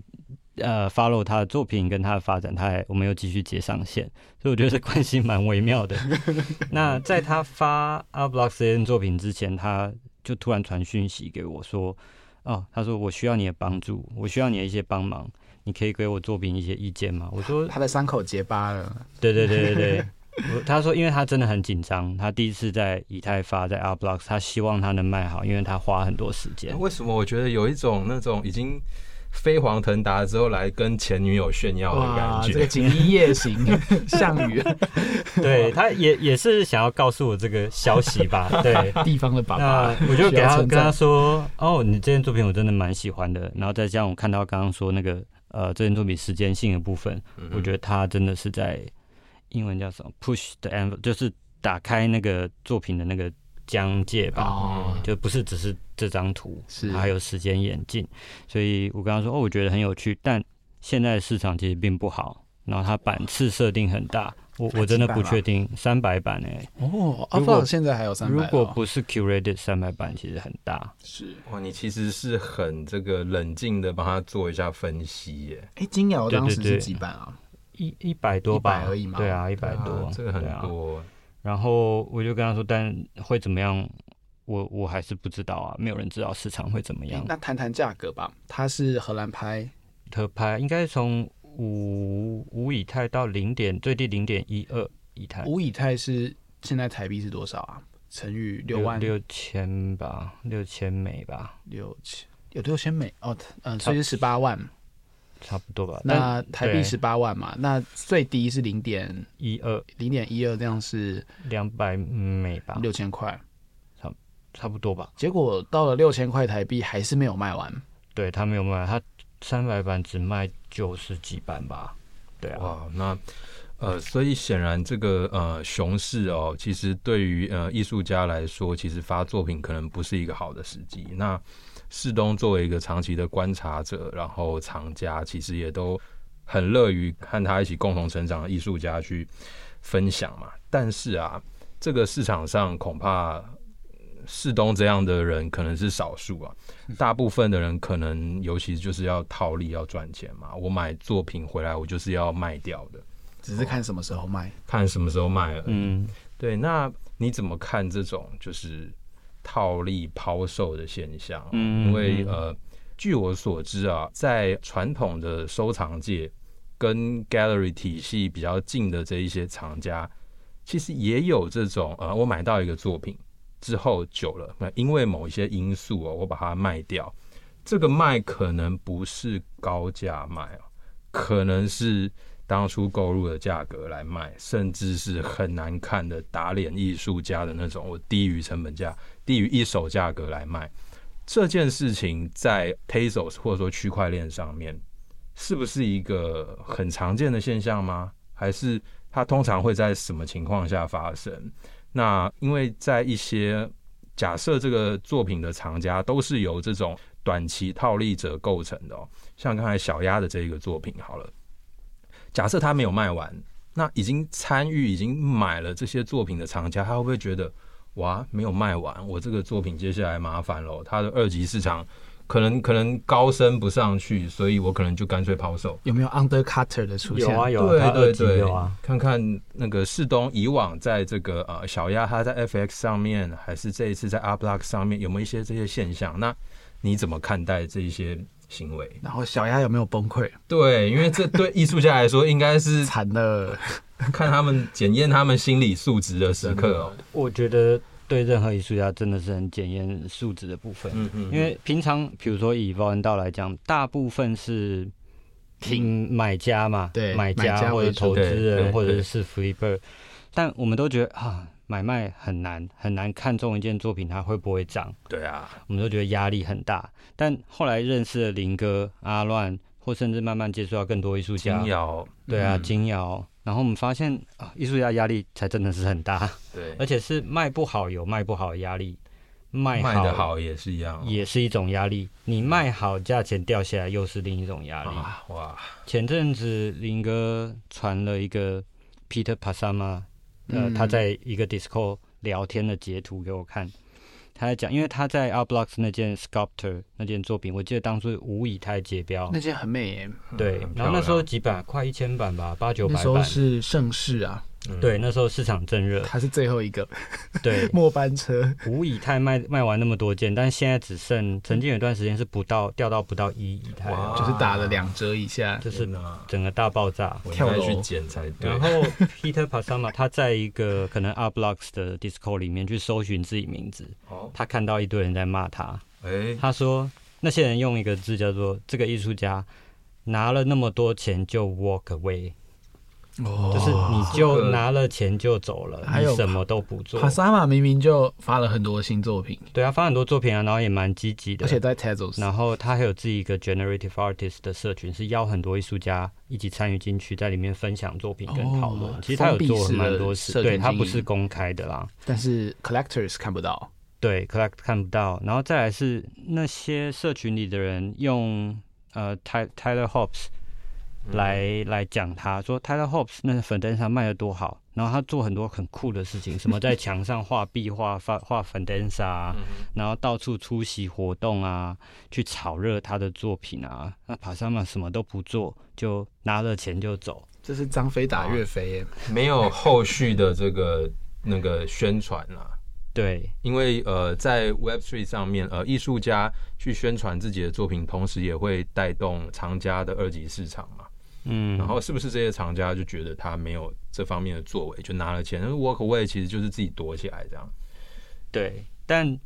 呃 follow 他的作品跟他的发展，他还我们又继续接上线，所以我觉得这关系蛮微妙的。那在他发 Art Blocks 这件作品之前，他就突然传讯息给我说。哦，他说我需要你的帮助，我需要你的一些帮忙，你可以给我作品一些意见吗？我说他的伤口结疤了。对对对对对，他说因为他真的很紧张，他第一次在以太发在 Art Blocks，他希望他能卖好，因为他花很多时间。为什么我觉得有一种那种已经。飞黄腾达之后来跟前女友炫耀的感觉，这个锦衣夜行 项羽，对，他也也是想要告诉我这个消息吧？对，地方的爸爸，我就给他跟他说，哦，你这件作品我真的蛮喜欢的。然后再加上我看到刚刚说那个呃，这件作品时间性的部分，我觉得他真的是在英文叫什么 push the envelope，就是打开那个作品的那个。疆界吧，哦、就不是只是这张图，是。还有时间演进，所以我跟他说，哦，我觉得很有趣，但现在市场其实并不好，然后它版次设定很大，我我真的不确定三百版哎，哦，阿放现在还有三百，如果不是 curated 三百版，其实很大，是。哇，你其实是很这个冷静的帮他做一下分析耶，哎，金瑶当时是几版啊？一一百多版而已嘛，对啊，一百多，啊，这个很多。然后我就跟他说，但会怎么样，我我还是不知道啊，没有人知道市场会怎么样。那谈谈价格吧，它是荷兰拍，特拍，应该从五五以太到零点最低零点一二以太。五以太是现在台币是多少啊？乘以六万六千吧，六千美吧，六千有六千美哦，嗯，所以是十八万。差不多吧，那台币十八万嘛，那最低是零点一二，零点一二，这样是两百美吧，六千块，差差不多吧。结果到了六千块台币还是没有卖完，对他没有卖，他三百版只卖九十几版吧。对啊，哇，那呃，所以显然这个呃熊市哦，其实对于呃艺术家来说，其实发作品可能不是一个好的时机。那世东作为一个长期的观察者，然后藏家，其实也都很乐于和他一起共同成长的艺术家去分享嘛。但是啊，这个市场上恐怕世东这样的人可能是少数啊，大部分的人可能尤其就是要套利要赚钱嘛。我买作品回来，我就是要卖掉的，只是看什么时候卖，看什么时候卖了。嗯，对。那你怎么看这种就是？套利抛售的现象，因为呃，据我所知啊，在传统的收藏界跟 gallery 体系比较近的这一些藏家，其实也有这种呃，我买到一个作品之后久了，那因为某一些因素哦，我把它卖掉，这个卖可能不是高价卖哦，可能是。当初购入的价格来卖，甚至是很难看的打脸艺术家的那种，我低于成本价、低于一手价格来卖，这件事情在 Tezos 或者说区块链上面，是不是一个很常见的现象吗？还是它通常会在什么情况下发生？那因为在一些假设这个作品的藏家都是由这种短期套利者构成的哦，像刚才小鸭的这一个作品好了。假设他没有卖完，那已经参与、已经买了这些作品的藏家，他会不会觉得哇，没有卖完，我这个作品接下来麻烦了？他的二级市场可能可能高升不上去，所以我可能就干脆抛售。有没有 undercutter 的出现？有啊，有啊，对对对，啊。看看那个世东以往在这个呃小鸭他在 FX 上面，还是这一次在 Upblock 上面，有没有一些这些现象？那你怎么看待这些？行为，然后小鸭有没有崩溃？对，因为这对艺术家来说应该是惨的，看他们检验他们心理素质的时刻哦。我觉得对任何艺术家真的是很检验素质的部分。嗯嗯。因为平常比如说以芃恩道来讲，大部分是听买家嘛，对，买家或者投资人或者是 flipper，但我们都觉得啊。买卖很难，很难看中一件作品它会不会涨。对啊，我们都觉得压力很大。但后来认识了林哥、阿乱，或甚至慢慢接触到更多艺术家。金瑶，对啊，金瑶、嗯。然后我们发现啊，艺术家压力才真的是很大。对，而且是卖不好有卖不好的压力，卖好也是一样，也是一种压力。你卖好，价钱掉下来又是另一种压力。哇！前阵子林哥传了一个 Peter Pasama。呃，他在一个 Discord 聊天的截图给我看，他在讲，因为他在 Art Blocks 那件 Sculptor 那件作品，我记得当初无以太解标，那件很美耶，对，然后那时候几版，快一千版吧，八九百版，那时候是盛世啊。嗯、对，那时候市场正热，他是最后一个，对，末班车。无以太卖卖完那么多件，但现在只剩，曾经有一段时间是不到掉到不到一以太，就是打了两折以下，就是整个大爆炸，跳楼去捡才对。然后 Peter Pasama 他在一个可能 Art Blocks 的 Discord 里面去搜寻自己名字，他看到一堆人在骂他，他说那些人用一个字叫做这个艺术家拿了那么多钱就 walk away。哦，就是你就拿了钱就走了，还有什么都不做。帕萨玛明明就发了很多新作品，对啊，发很多作品啊，然后也蛮积极的，而且在 Tezos，然后他还有自己一个 Generative Artist 的社群，是邀很多艺术家一起参与进去，在里面分享作品跟讨论。其实他有做蛮多事，对，他不是公开的啦，但是 Collectors 看不到，对，Collect 看不到。然后再来是那些社群里的人用呃 Tyler Hobbs。来来讲，他说 Tyler Hobbs 那个粉灯上卖的多好，然后他做很多很酷的事情，什么在墙上画壁画、画画粉灯沙，然后到处出席活动啊，去炒热他的作品啊。那帕萨玛什么都不做，就拿了钱就走，这是张飞打岳飞耶，没有后续的这个那个宣传啊。对，因为呃，在 Web3 上面，呃，艺术家去宣传自己的作品，同时也会带动藏家的二级市场嘛。嗯，然后是不是这些厂家就觉得他没有这方面的作为，就拿了钱？Walk away 其实就是自己躲起来这样。对，但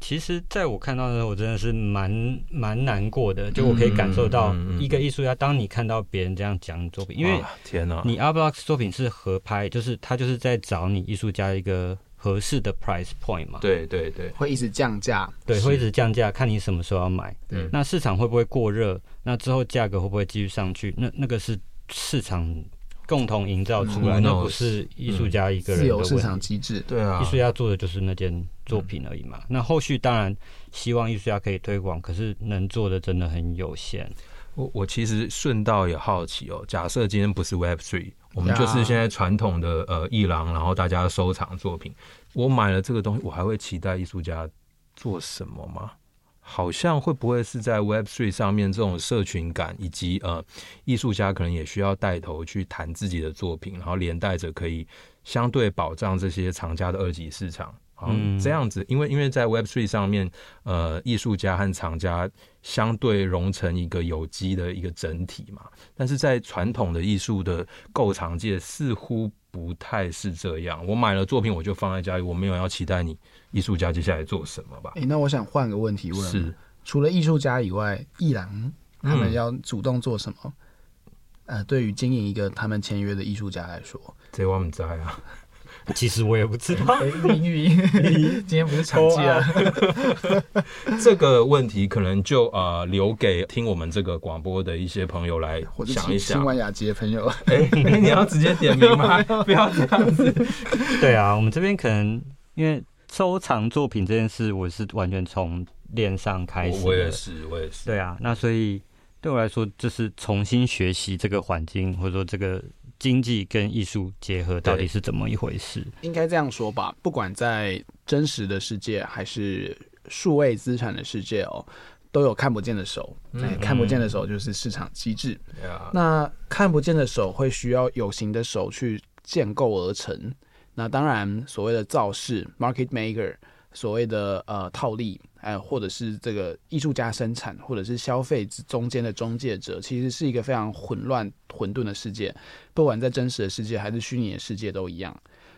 其实在我看到的时候，我真的是蛮蛮难过的。就我可以感受到一个艺术家，当你看到别人这样讲作品，因为天哪，你 Blocks 作品是合拍，就是他就是在找你艺术家一个合适的 price point 嘛。对对对，会一直降价，对，会一直降价，看你什么时候要买。对，那市场会不会过热？那之后价格会不会继续上去？那那个是市场共同营造出来，那不是艺术家一个人的、嗯、自由市场机制。对啊，艺术家做的就是那件作品而已嘛。嗯、那后续当然希望艺术家可以推广，可是能做的真的很有限。我我其实顺道也好奇哦，假设今天不是 Web Three，我们就是现在传统的呃艺廊，然后大家收藏作品，我买了这个东西，我还会期待艺术家做什么吗？好像会不会是在 Web Three 上面这种社群感，以及呃艺术家可能也需要带头去谈自己的作品，然后连带着可以相对保障这些藏家的二级市场。嗯，这样子，因为因为在 Web3 上面，呃，艺术家和藏家相对融成一个有机的一个整体嘛。但是在传统的艺术的购藏界，似乎不太是这样。我买了作品，我就放在家里，我没有要期待你。艺术家接下来做什么吧？哎、欸，那我想换个问题问：是除了艺术家以外，艺廊他们要主动做什么？嗯、呃，对于经营一个他们签约的艺术家来说，这我们在啊。其实我也不知道。命运，今天不是长假、啊。这个问题可能就呃留给听我们这个广播的一些朋友来想一想。新完雅集的朋友，哎、欸，你要直接点名吗？不要这样子。对啊，我们这边可能因为。收藏作品这件事，我是完全从链上开始。我也是，我也是。对啊，那所以对我来说，就是重新学习这个环境，或者说这个经济跟艺术结合到底是怎么一回事。应该这样说吧，不管在真实的世界还是数位资产的世界哦，都有看不见的手。嗯，看不见的手就是市场机制。嗯，那看不见的手会需要有形的手去建构而成。那当然，所谓的造势 （market maker），所谓的呃套利，哎或者是这个艺术家生产，或者是消费中间的中介者，其实是一个非常混乱、混沌的世界。不管在真实的世界还是虚拟的世界都一样。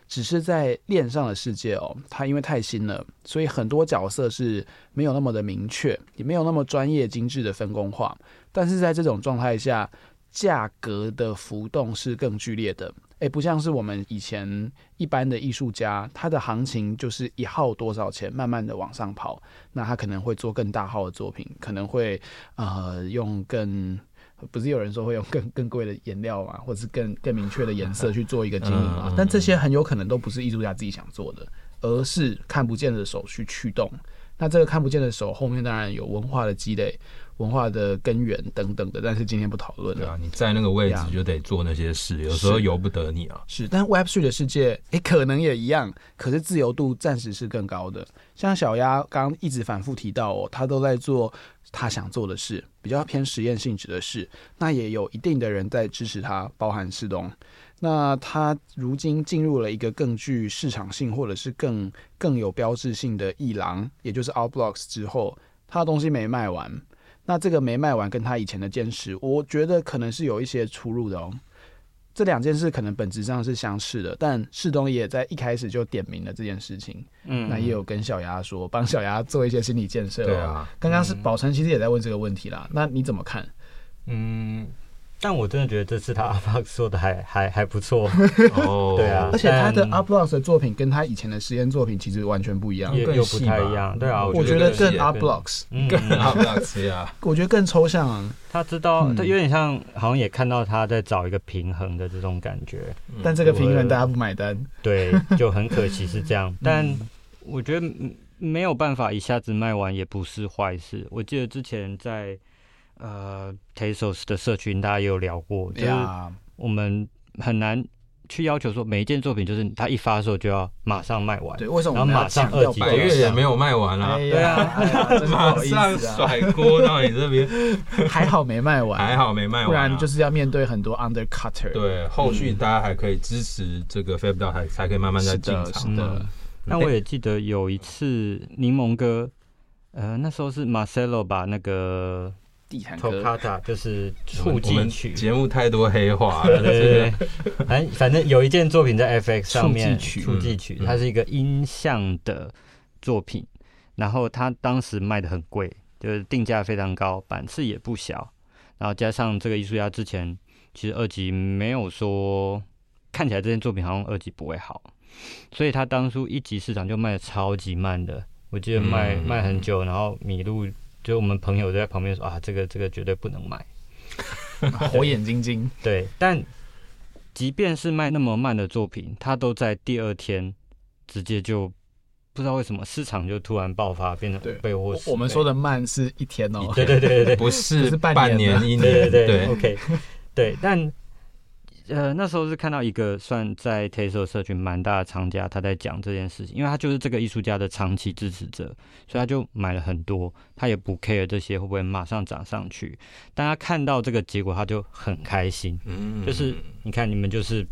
只是在链上的世界哦，它因为太新了，所以很多角色是没有那么的明确，也没有那么专业精致的分工化。但是在这种状态下，价格的浮动是更剧烈的。诶，不像是我们以前一般的艺术家，他的行情就是一号多少钱，慢慢的往上跑。那他可能会做更大号的作品，可能会呃用更。不是有人说会用更更贵的颜料嘛，或者是更更明确的颜色去做一个经营嘛？但这些很有可能都不是艺术家自己想做的，而是看不见的手去驱动。那这个看不见的手后面当然有文化的积累、文化的根源等等的，但是今天不讨论了。对啊，你在那个位置就得做那些事，有时候由不得你啊。是，但 Web3 的世界，诶，可能也一样，可是自由度暂时是更高的。像小鸭刚刚一直反复提到哦，他都在做。他想做的事比较偏实验性质的事，那也有一定的人在支持他，包含世东。那他如今进入了一个更具市场性或者是更更有标志性的艺廊，也就是 Outblocks 之后，他的东西没卖完。那这个没卖完跟他以前的坚持，我觉得可能是有一些出入的哦。这两件事可能本质上是相似的，但世东也在一开始就点明了这件事情。嗯，那也有跟小牙说，帮小牙做一些心理建设。对啊，刚刚是宝成其实也在问这个问题啦。那你怎么看？嗯。但我真的觉得这次他 Upblocks 做的还还还不错。哦，对啊，而且他的 Upblocks 的作品跟他以前的实验作品其实完全不一样，又又不太一样，对啊，我觉得更 Upblocks，更 Upblocks 啊，我觉得更抽象啊。他知道，他有点像，好像也看到他在找一个平衡的这种感觉，但这个平衡大家不买单，对，就很可惜是这样。但我觉得没有办法一下子卖完也不是坏事。我记得之前在。呃 Tesos 的社群大家也有聊过，就是我们很难去要求说每一件作品就是它一发售就要马上卖完。对，为什么？然后马上二级百岳也没有卖完啊。对 啊，马上甩锅到你这边，还好没卖完，还好没卖完，不然就是要面对很多 undercutter。对，后续大家还可以支持这个 Fab 还才可以慢慢再进场。是的。那我也记得有一次柠檬哥，呃，那时候是 Marcelo 把那个。地毯歌就是促进曲，节目太多黑话了。对对对，反正反正有一件作品在 FX 上面，促进曲，它是一个音像的作品，然后它当时卖的很贵，就是定价非常高，版次也不小，然后加上这个艺术家之前其实二级没有说看起来这件作品好像二级不会好，所以他当初一级市场就卖的超级慢的，我记得卖卖很久，然后米露。就我们朋友就在旁边说啊，这个这个绝对不能买，火眼金睛。对，但即便是卖那么慢的作品，它都在第二天直接就不知道为什么市场就突然爆发，变成被货。我们说的慢是一天哦，对对对对对，不是是半年一年，对对对，OK，对，但。呃，那时候是看到一个算在 Tesla 社群蛮大的厂家，他在讲这件事情，因为他就是这个艺术家的长期支持者，所以他就买了很多，他也不 care 这些会不会马上涨上去，但他看到这个结果，他就很开心，嗯，就是你看你们就是。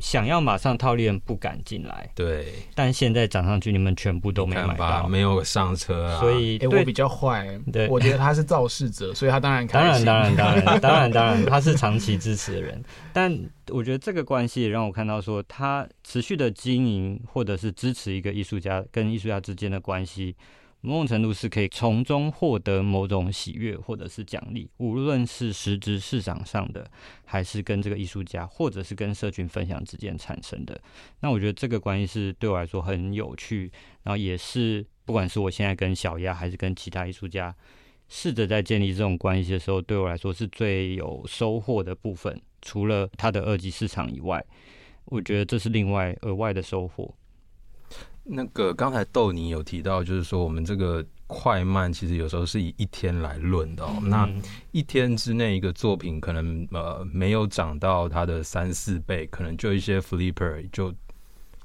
想要马上套利人不敢进来，对。但现在涨上去，你们全部都没买到，没有上车啊。所以，哎，我比较坏，对，我觉得他是肇事者，所以他当然当然当然当然当然 当然他是长期支持的人。但我觉得这个关系也让我看到说，他持续的经营或者是支持一个艺术家跟艺术家之间的关系。某种程度是可以从中获得某种喜悦或者是奖励，无论是实质市场上的，还是跟这个艺术家或者是跟社群分享之间产生的。那我觉得这个关系是对我来说很有趣，然后也是不管是我现在跟小丫，还是跟其他艺术家，试着在建立这种关系的时候，对我来说是最有收获的部分。除了它的二级市场以外，我觉得这是另外额外的收获。那个刚才豆你有提到，就是说我们这个快慢其实有时候是以一天来论的哦。那一天之内一个作品可能呃没有涨到它的三四倍，可能就一些 flipper 就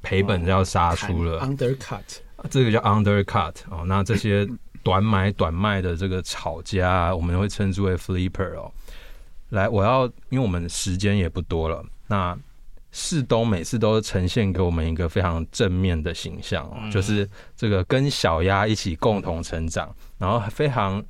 赔本要杀出了。undercut，这个叫 undercut 哦。那这些短买短卖的这个炒家，我们会称之为 flipper 哦。来，我要因为我们时间也不多了，那。世东每次都呈现给我们一个非常正面的形象，就是这个跟小鸭一起共同成长，然后非常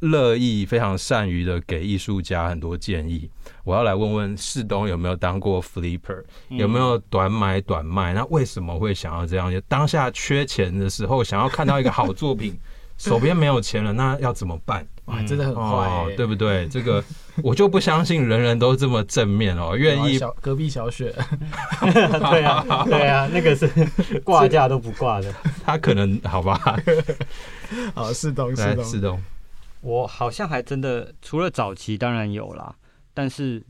乐意、非常善于的给艺术家很多建议。我要来问问世东有没有当过 flipper，有没有短买短卖？那为什么会想要这样？就当下缺钱的时候，想要看到一个好作品，手边没有钱了，那要怎么办？哇，真的很坏、欸。哦，对不对？这个我就不相信人人都这么正面哦，愿意小隔壁小雪，对啊，对啊，那个是 挂架都不挂的，他可能好吧？好，是东，是东，是东，我好像还真的除了早期当然有啦，但是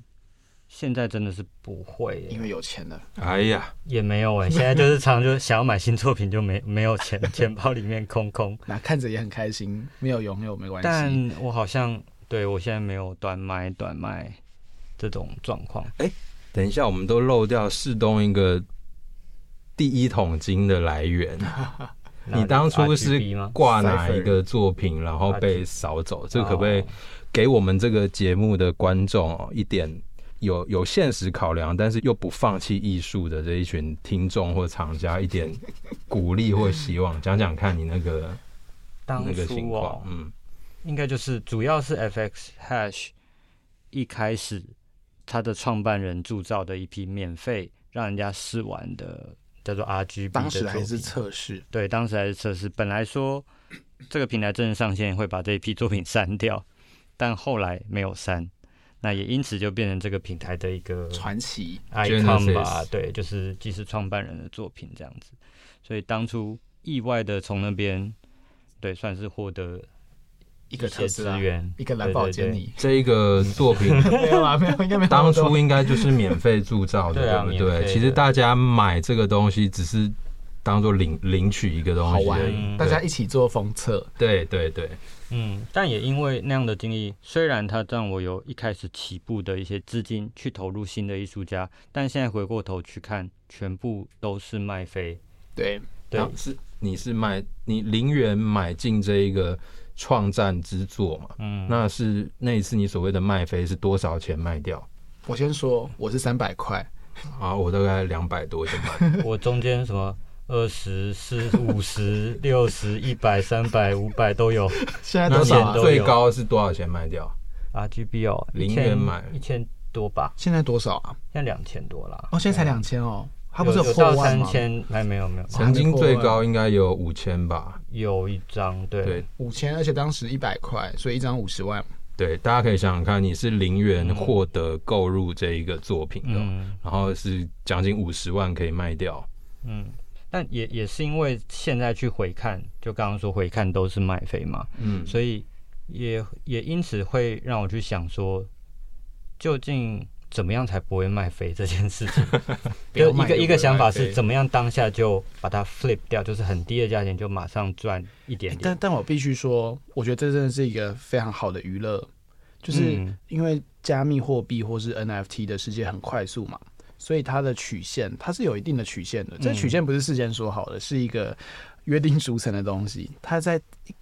现在真的是不会，因为有钱了。哎呀，也没有哎，现在就是常常就想要买新作品就没没有钱，钱包里面空空，那看着也很开心，没有拥有没关系。但我好像对我现在没有短买短卖这种状况。哎，等一下，我们都漏掉世东一个第一桶金的来源。你当初是挂哪一个作品，然后被扫走？这个可不可以给我们这个节目的观众哦一点有有现实考量，但是又不放弃艺术的这一群听众或厂家一点鼓励或希望？讲讲看你那个那个情况。嗯，应该就是主要是 FX Hash 一开始他的创办人铸造的一批免费让人家试玩的。叫做 RGB，当时还是测试，对，当时还是测试。本来说这个平台正式上线会把这一批作品删掉，但后来没有删，那也因此就变成这个平台的一个传奇 icon 吧。对，就是既是创办人的作品这样子。所以当初意外的从那边，对，算是获得。一个特资源，一个蓝宝坚尼，这一个作品 没有啊，没有，应该没有。当初应该就是免费铸造的，对不对？其实大家买这个东西只是当做领领取一个东西，好玩，大家一起做封测。对对对，嗯。但也因为那样的经历，虽然它让我有一开始起步的一些资金去投入新的艺术家，但现在回过头去看，全部都是卖飞。对对，是你是卖你零元买进这一个。创战之作嘛，嗯，那是那一次你所谓的卖飞是多少钱卖掉？我先说，我是三百块，啊，我大概两百多就卖。我中间什么二十、四、五十、六十、一百、三百、五百都有。现在多少啊？最高是多少钱卖掉？RGB 哦，零元买一千多吧？现在多少啊？现在两千多了。哦，现在才两千哦。它不是有到三千？哎没有没有，曾经最高应该有五千吧？有一张对对五千，而且当时一百块，所以一张五十万。对，大家可以想想看，你是零元获得购入这一个作品的，嗯、然后是将近五十万可以卖掉。嗯，但也也是因为现在去回看，就刚刚说回看都是卖飞嘛，嗯，所以也也因此会让我去想说，究竟。怎么样才不会卖飞这件事情？就一个一个想法是怎么样当下就把它 flip 掉，就是很低的价钱就马上赚一点点。但但我必须说，我觉得这真的是一个非常好的娱乐，就是因为加密货币或是 NFT 的世界很快速嘛，所以它的曲线它是有一定的曲线的。这曲线不是事先说好的，是一个约定俗成的东西。它在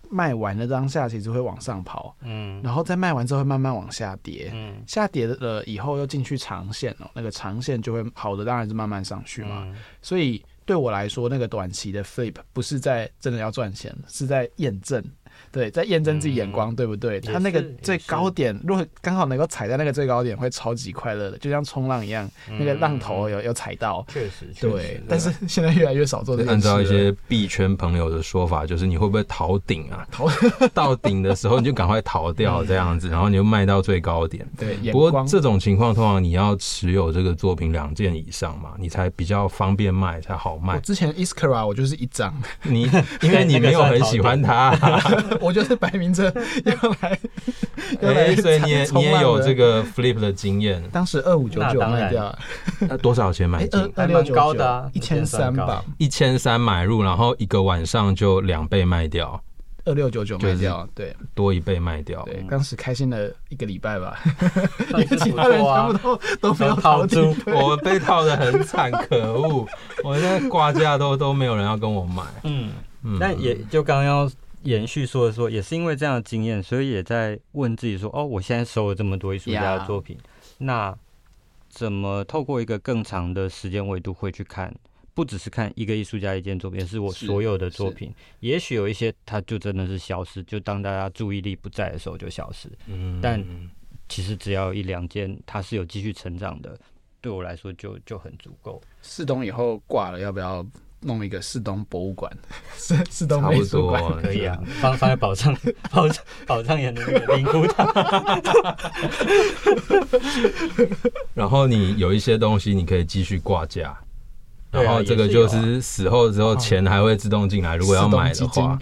卖完的当下，其实会往上跑，嗯，然后在卖完之后会慢慢往下跌，嗯，下跌了以后又进去长线哦，那个长线就会好的当然是慢慢上去嘛，嗯，所以对我来说，那个短期的 flip 不是在真的要赚钱，是在验证。对，在验证自己眼光，嗯、对不对？他那个最高点，如果刚好能够踩在那个最高点，会超级快乐的，就像冲浪一样，嗯、那个浪头有有踩到，确实，对。对但是现在越来越少做这件事。按照一些币圈朋友的说法，就是你会不会逃顶啊？逃 到顶的时候你就赶快逃掉，这样子，然后你就卖到最高点。对。不过这种情况通常你要持有这个作品两件以上嘛，你才比较方便卖，才好卖。我之前 Iskra 我就是一张，你因为你没有很喜欢它。我就是摆明着要来，哎、欸，所以你也你也有这个 flip 的经验。当时二五九九卖掉，那多少钱买进？二六九九，一千三吧，一千三买入，然后一个晚上就两倍卖掉，二六九九卖掉，对，多一倍卖掉。对，当时开心了一个礼拜吧，因为其他人全部都都没有套住，我被套的很惨，可恶！我现在挂价都都没有人要跟我买。嗯嗯，但也就刚刚要。延续说的说，也是因为这样的经验，所以也在问自己说：哦，我现在收了这么多艺术家的作品.那怎么透过一个更长的时间维度会去看不只是看一个艺术家一件作品，而是我所有的作品。也许有一些它就真的是消失，就当大家注意力不在的时候就消失。嗯，但其实只要一两件，它是有继续成长的，对我来说就就很足够。四东以后挂了，要不要？弄一个四东博物馆，四四东美术馆可以啊，放放在宝藏 宝藏宝藏岩的那个灵骨塔。然后你有一些东西，你可以继续挂架。然后这个就是死后之后钱还会自动进来，如果要买的话，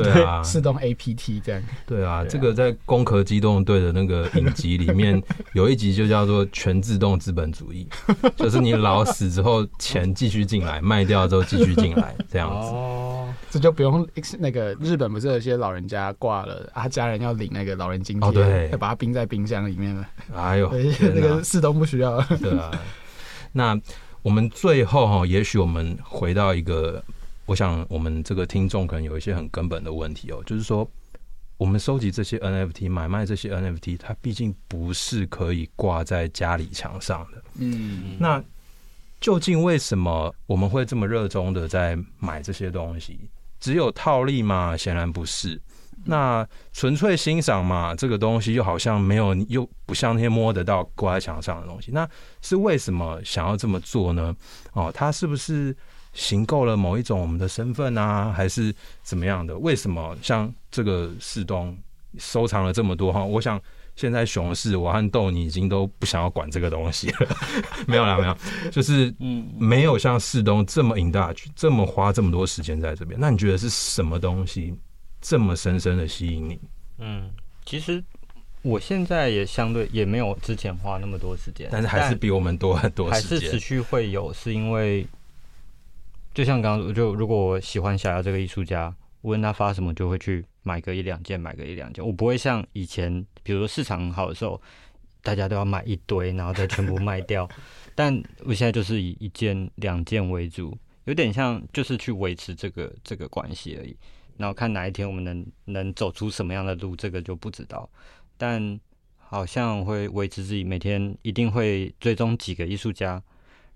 对啊，自动 APT 这样。对啊，这个在《攻壳机动队》的那个影集里面有一集就叫做“全自动资本主义”，就是你老死之后钱继续进来，卖掉之后继续进来这样子。哦，这就不用那个日本不是有些老人家挂了，他家人要领那个老人津贴，对，要把它冰在冰箱里面了。哎呦，那个四栋不需要。对啊，那。我们最后哈，也许我们回到一个，我想我们这个听众可能有一些很根本的问题哦，就是说，我们收集这些 NFT，买卖这些 NFT，它毕竟不是可以挂在家里墙上的。嗯，那究竟为什么我们会这么热衷的在买这些东西？只有套利吗？显然不是。那纯粹欣赏嘛，这个东西又好像没有，又不像那些摸得到挂在墙上的东西。那是为什么想要这么做呢？哦，他是不是行够了某一种我们的身份啊，还是怎么样的？为什么像这个世东收藏了这么多哈？我想现在熊市，我和豆你已经都不想要管这个东西了。没有啦，没有，就是嗯，没有像世东这么 in touch，这么花这么多时间在这边。那你觉得是什么东西？这么深深的吸引你，嗯，其实我现在也相对也没有之前花那么多时间，但是还是比我们多很多时间，还是持续会有，是因为就像刚刚就如果我喜欢小姚这个艺术家，无论他发什么，就会去买个一两件，买个一两件，我不会像以前，比如说市场很好的时候，大家都要买一堆，然后再全部卖掉，但我现在就是以一件两件为主，有点像就是去维持这个这个关系而已。然后看哪一天我们能能走出什么样的路，这个就不知道。但好像会维持自己每天一定会追踪几个艺术家，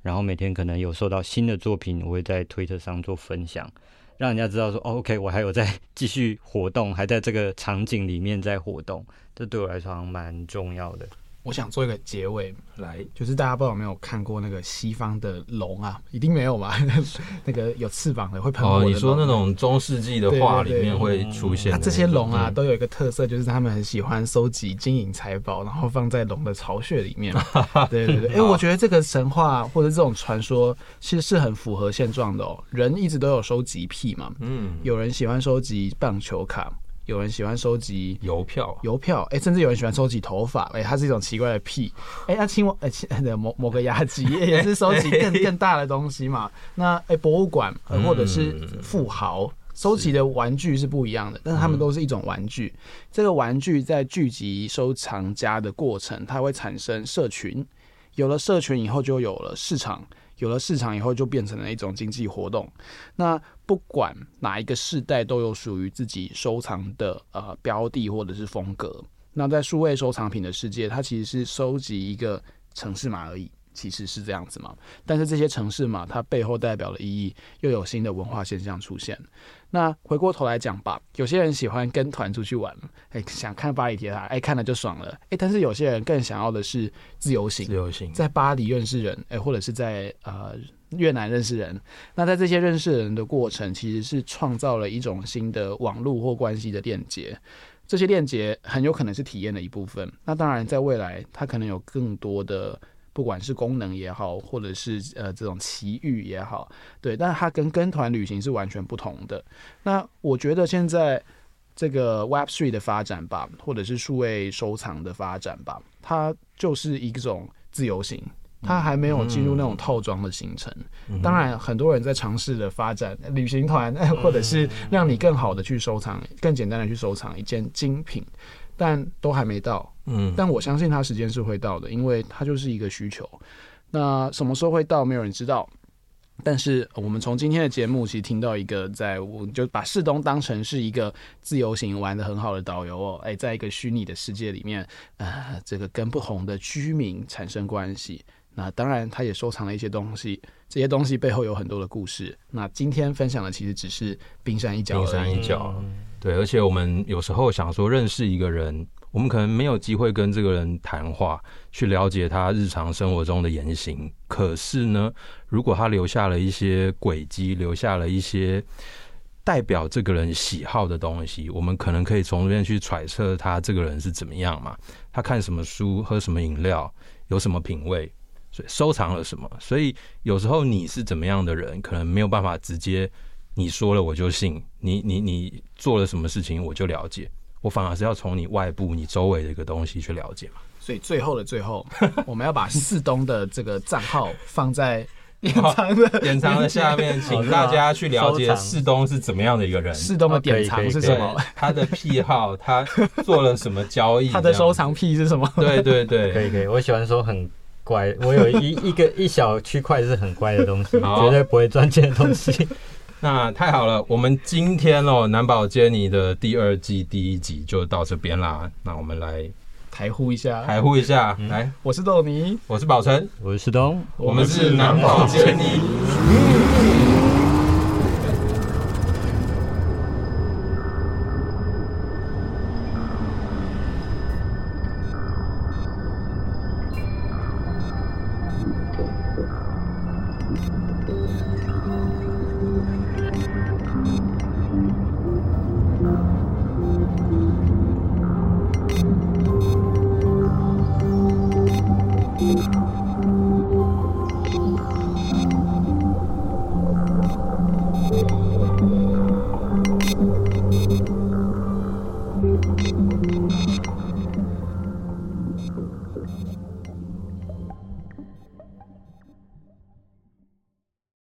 然后每天可能有收到新的作品，我会在推特上做分享，让人家知道说，哦，OK，我还有在 继续活动，还在这个场景里面在活动，这对我来说还蛮重要的。我想做一个结尾来，就是大家不知道有没有看过那个西方的龙啊？一定没有吧？那个有翅膀的会喷火的。哦，你说那种中世纪的画里面会出现这些龙啊，都有一个特色，就是他们很喜欢收集金银财宝，然后放在龙的巢穴里面。对 对对，因为我觉得这个神话或者这种传说，其实是很符合现状的哦。人一直都有收集癖嘛，嗯，有人喜欢收集棒球卡。有人喜欢收集邮票，邮票，哎，甚至有人喜欢收集头发，哎，它是一种奇怪的癖，哎，那青蛙，哎，某某个牙机也是收集更 更大的东西嘛。那哎，博物馆或者是富豪收集的玩具是不一样的，但是他们都是一种玩具。这个玩具在聚集收藏家的过程，它会产生社群，有了社群以后，就有了市场。有了市场以后，就变成了一种经济活动。那不管哪一个世代，都有属于自己收藏的呃标的或者是风格。那在数位收藏品的世界，它其实是收集一个城市码而已。其实是这样子嘛，但是这些城市码，它背后代表的意义，又有新的文化现象出现。那回过头来讲吧，有些人喜欢跟团出去玩，哎，想看巴黎铁塔，哎，看了就爽了，哎，但是有些人更想要的是自由行，自由行，在巴黎认识人，哎，或者是在呃越南认识人。那在这些认识人的过程，其实是创造了一种新的网络或关系的链接。这些链接很有可能是体验的一部分。那当然，在未来，它可能有更多的。不管是功能也好，或者是呃这种奇遇也好，对，但是它跟跟团旅行是完全不同的。那我觉得现在这个 Web Three 的发展吧，或者是数位收藏的发展吧，它就是一种自由行，它还没有进入那种套装的行程。当然，很多人在尝试的发展旅行团，或者是让你更好的去收藏，更简单的去收藏一件精品。但都还没到，嗯，但我相信它时间是会到的，因为它就是一个需求。那什么时候会到，没有人知道。但是我们从今天的节目其实听到一个，在我就把世东当成是一个自由行玩的很好的导游哦，哎，在一个虚拟的世界里面，呃，这个跟不同的居民产生关系。那当然，他也收藏了一些东西，这些东西背后有很多的故事。那今天分享的其实只是冰山一角。冰山一角，对。而且我们有时候想说，认识一个人，我们可能没有机会跟这个人谈话，去了解他日常生活中的言行。可是呢，如果他留下了一些轨迹，留下了一些代表这个人喜好的东西，我们可能可以从这边去揣测他这个人是怎么样嘛？他看什么书，喝什么饮料，有什么品味。收藏了什么？所以有时候你是怎么样的人，可能没有办法直接你说了我就信，你你你做了什么事情我就了解，我反而是要从你外部、你周围的一个东西去了解嘛。所以最后的最后，我们要把四东的这个账号放在 典藏的典藏的下面，请大家去了解世东是怎么样的一个人。世东的典藏是什么？他的癖好，他做了什么交易？他的收藏癖是什么？对对对，可以可以，我喜欢说很。乖，我有一一个一小区块是很乖的东西，绝对不会赚钱的东西。那太好了，我们今天哦，南宝坚尼的第二季第一集就到这边啦。那我们来台呼一下，台呼一下，嗯、来，我是豆泥，我是宝成，我是石东，我们是南宝坚尼。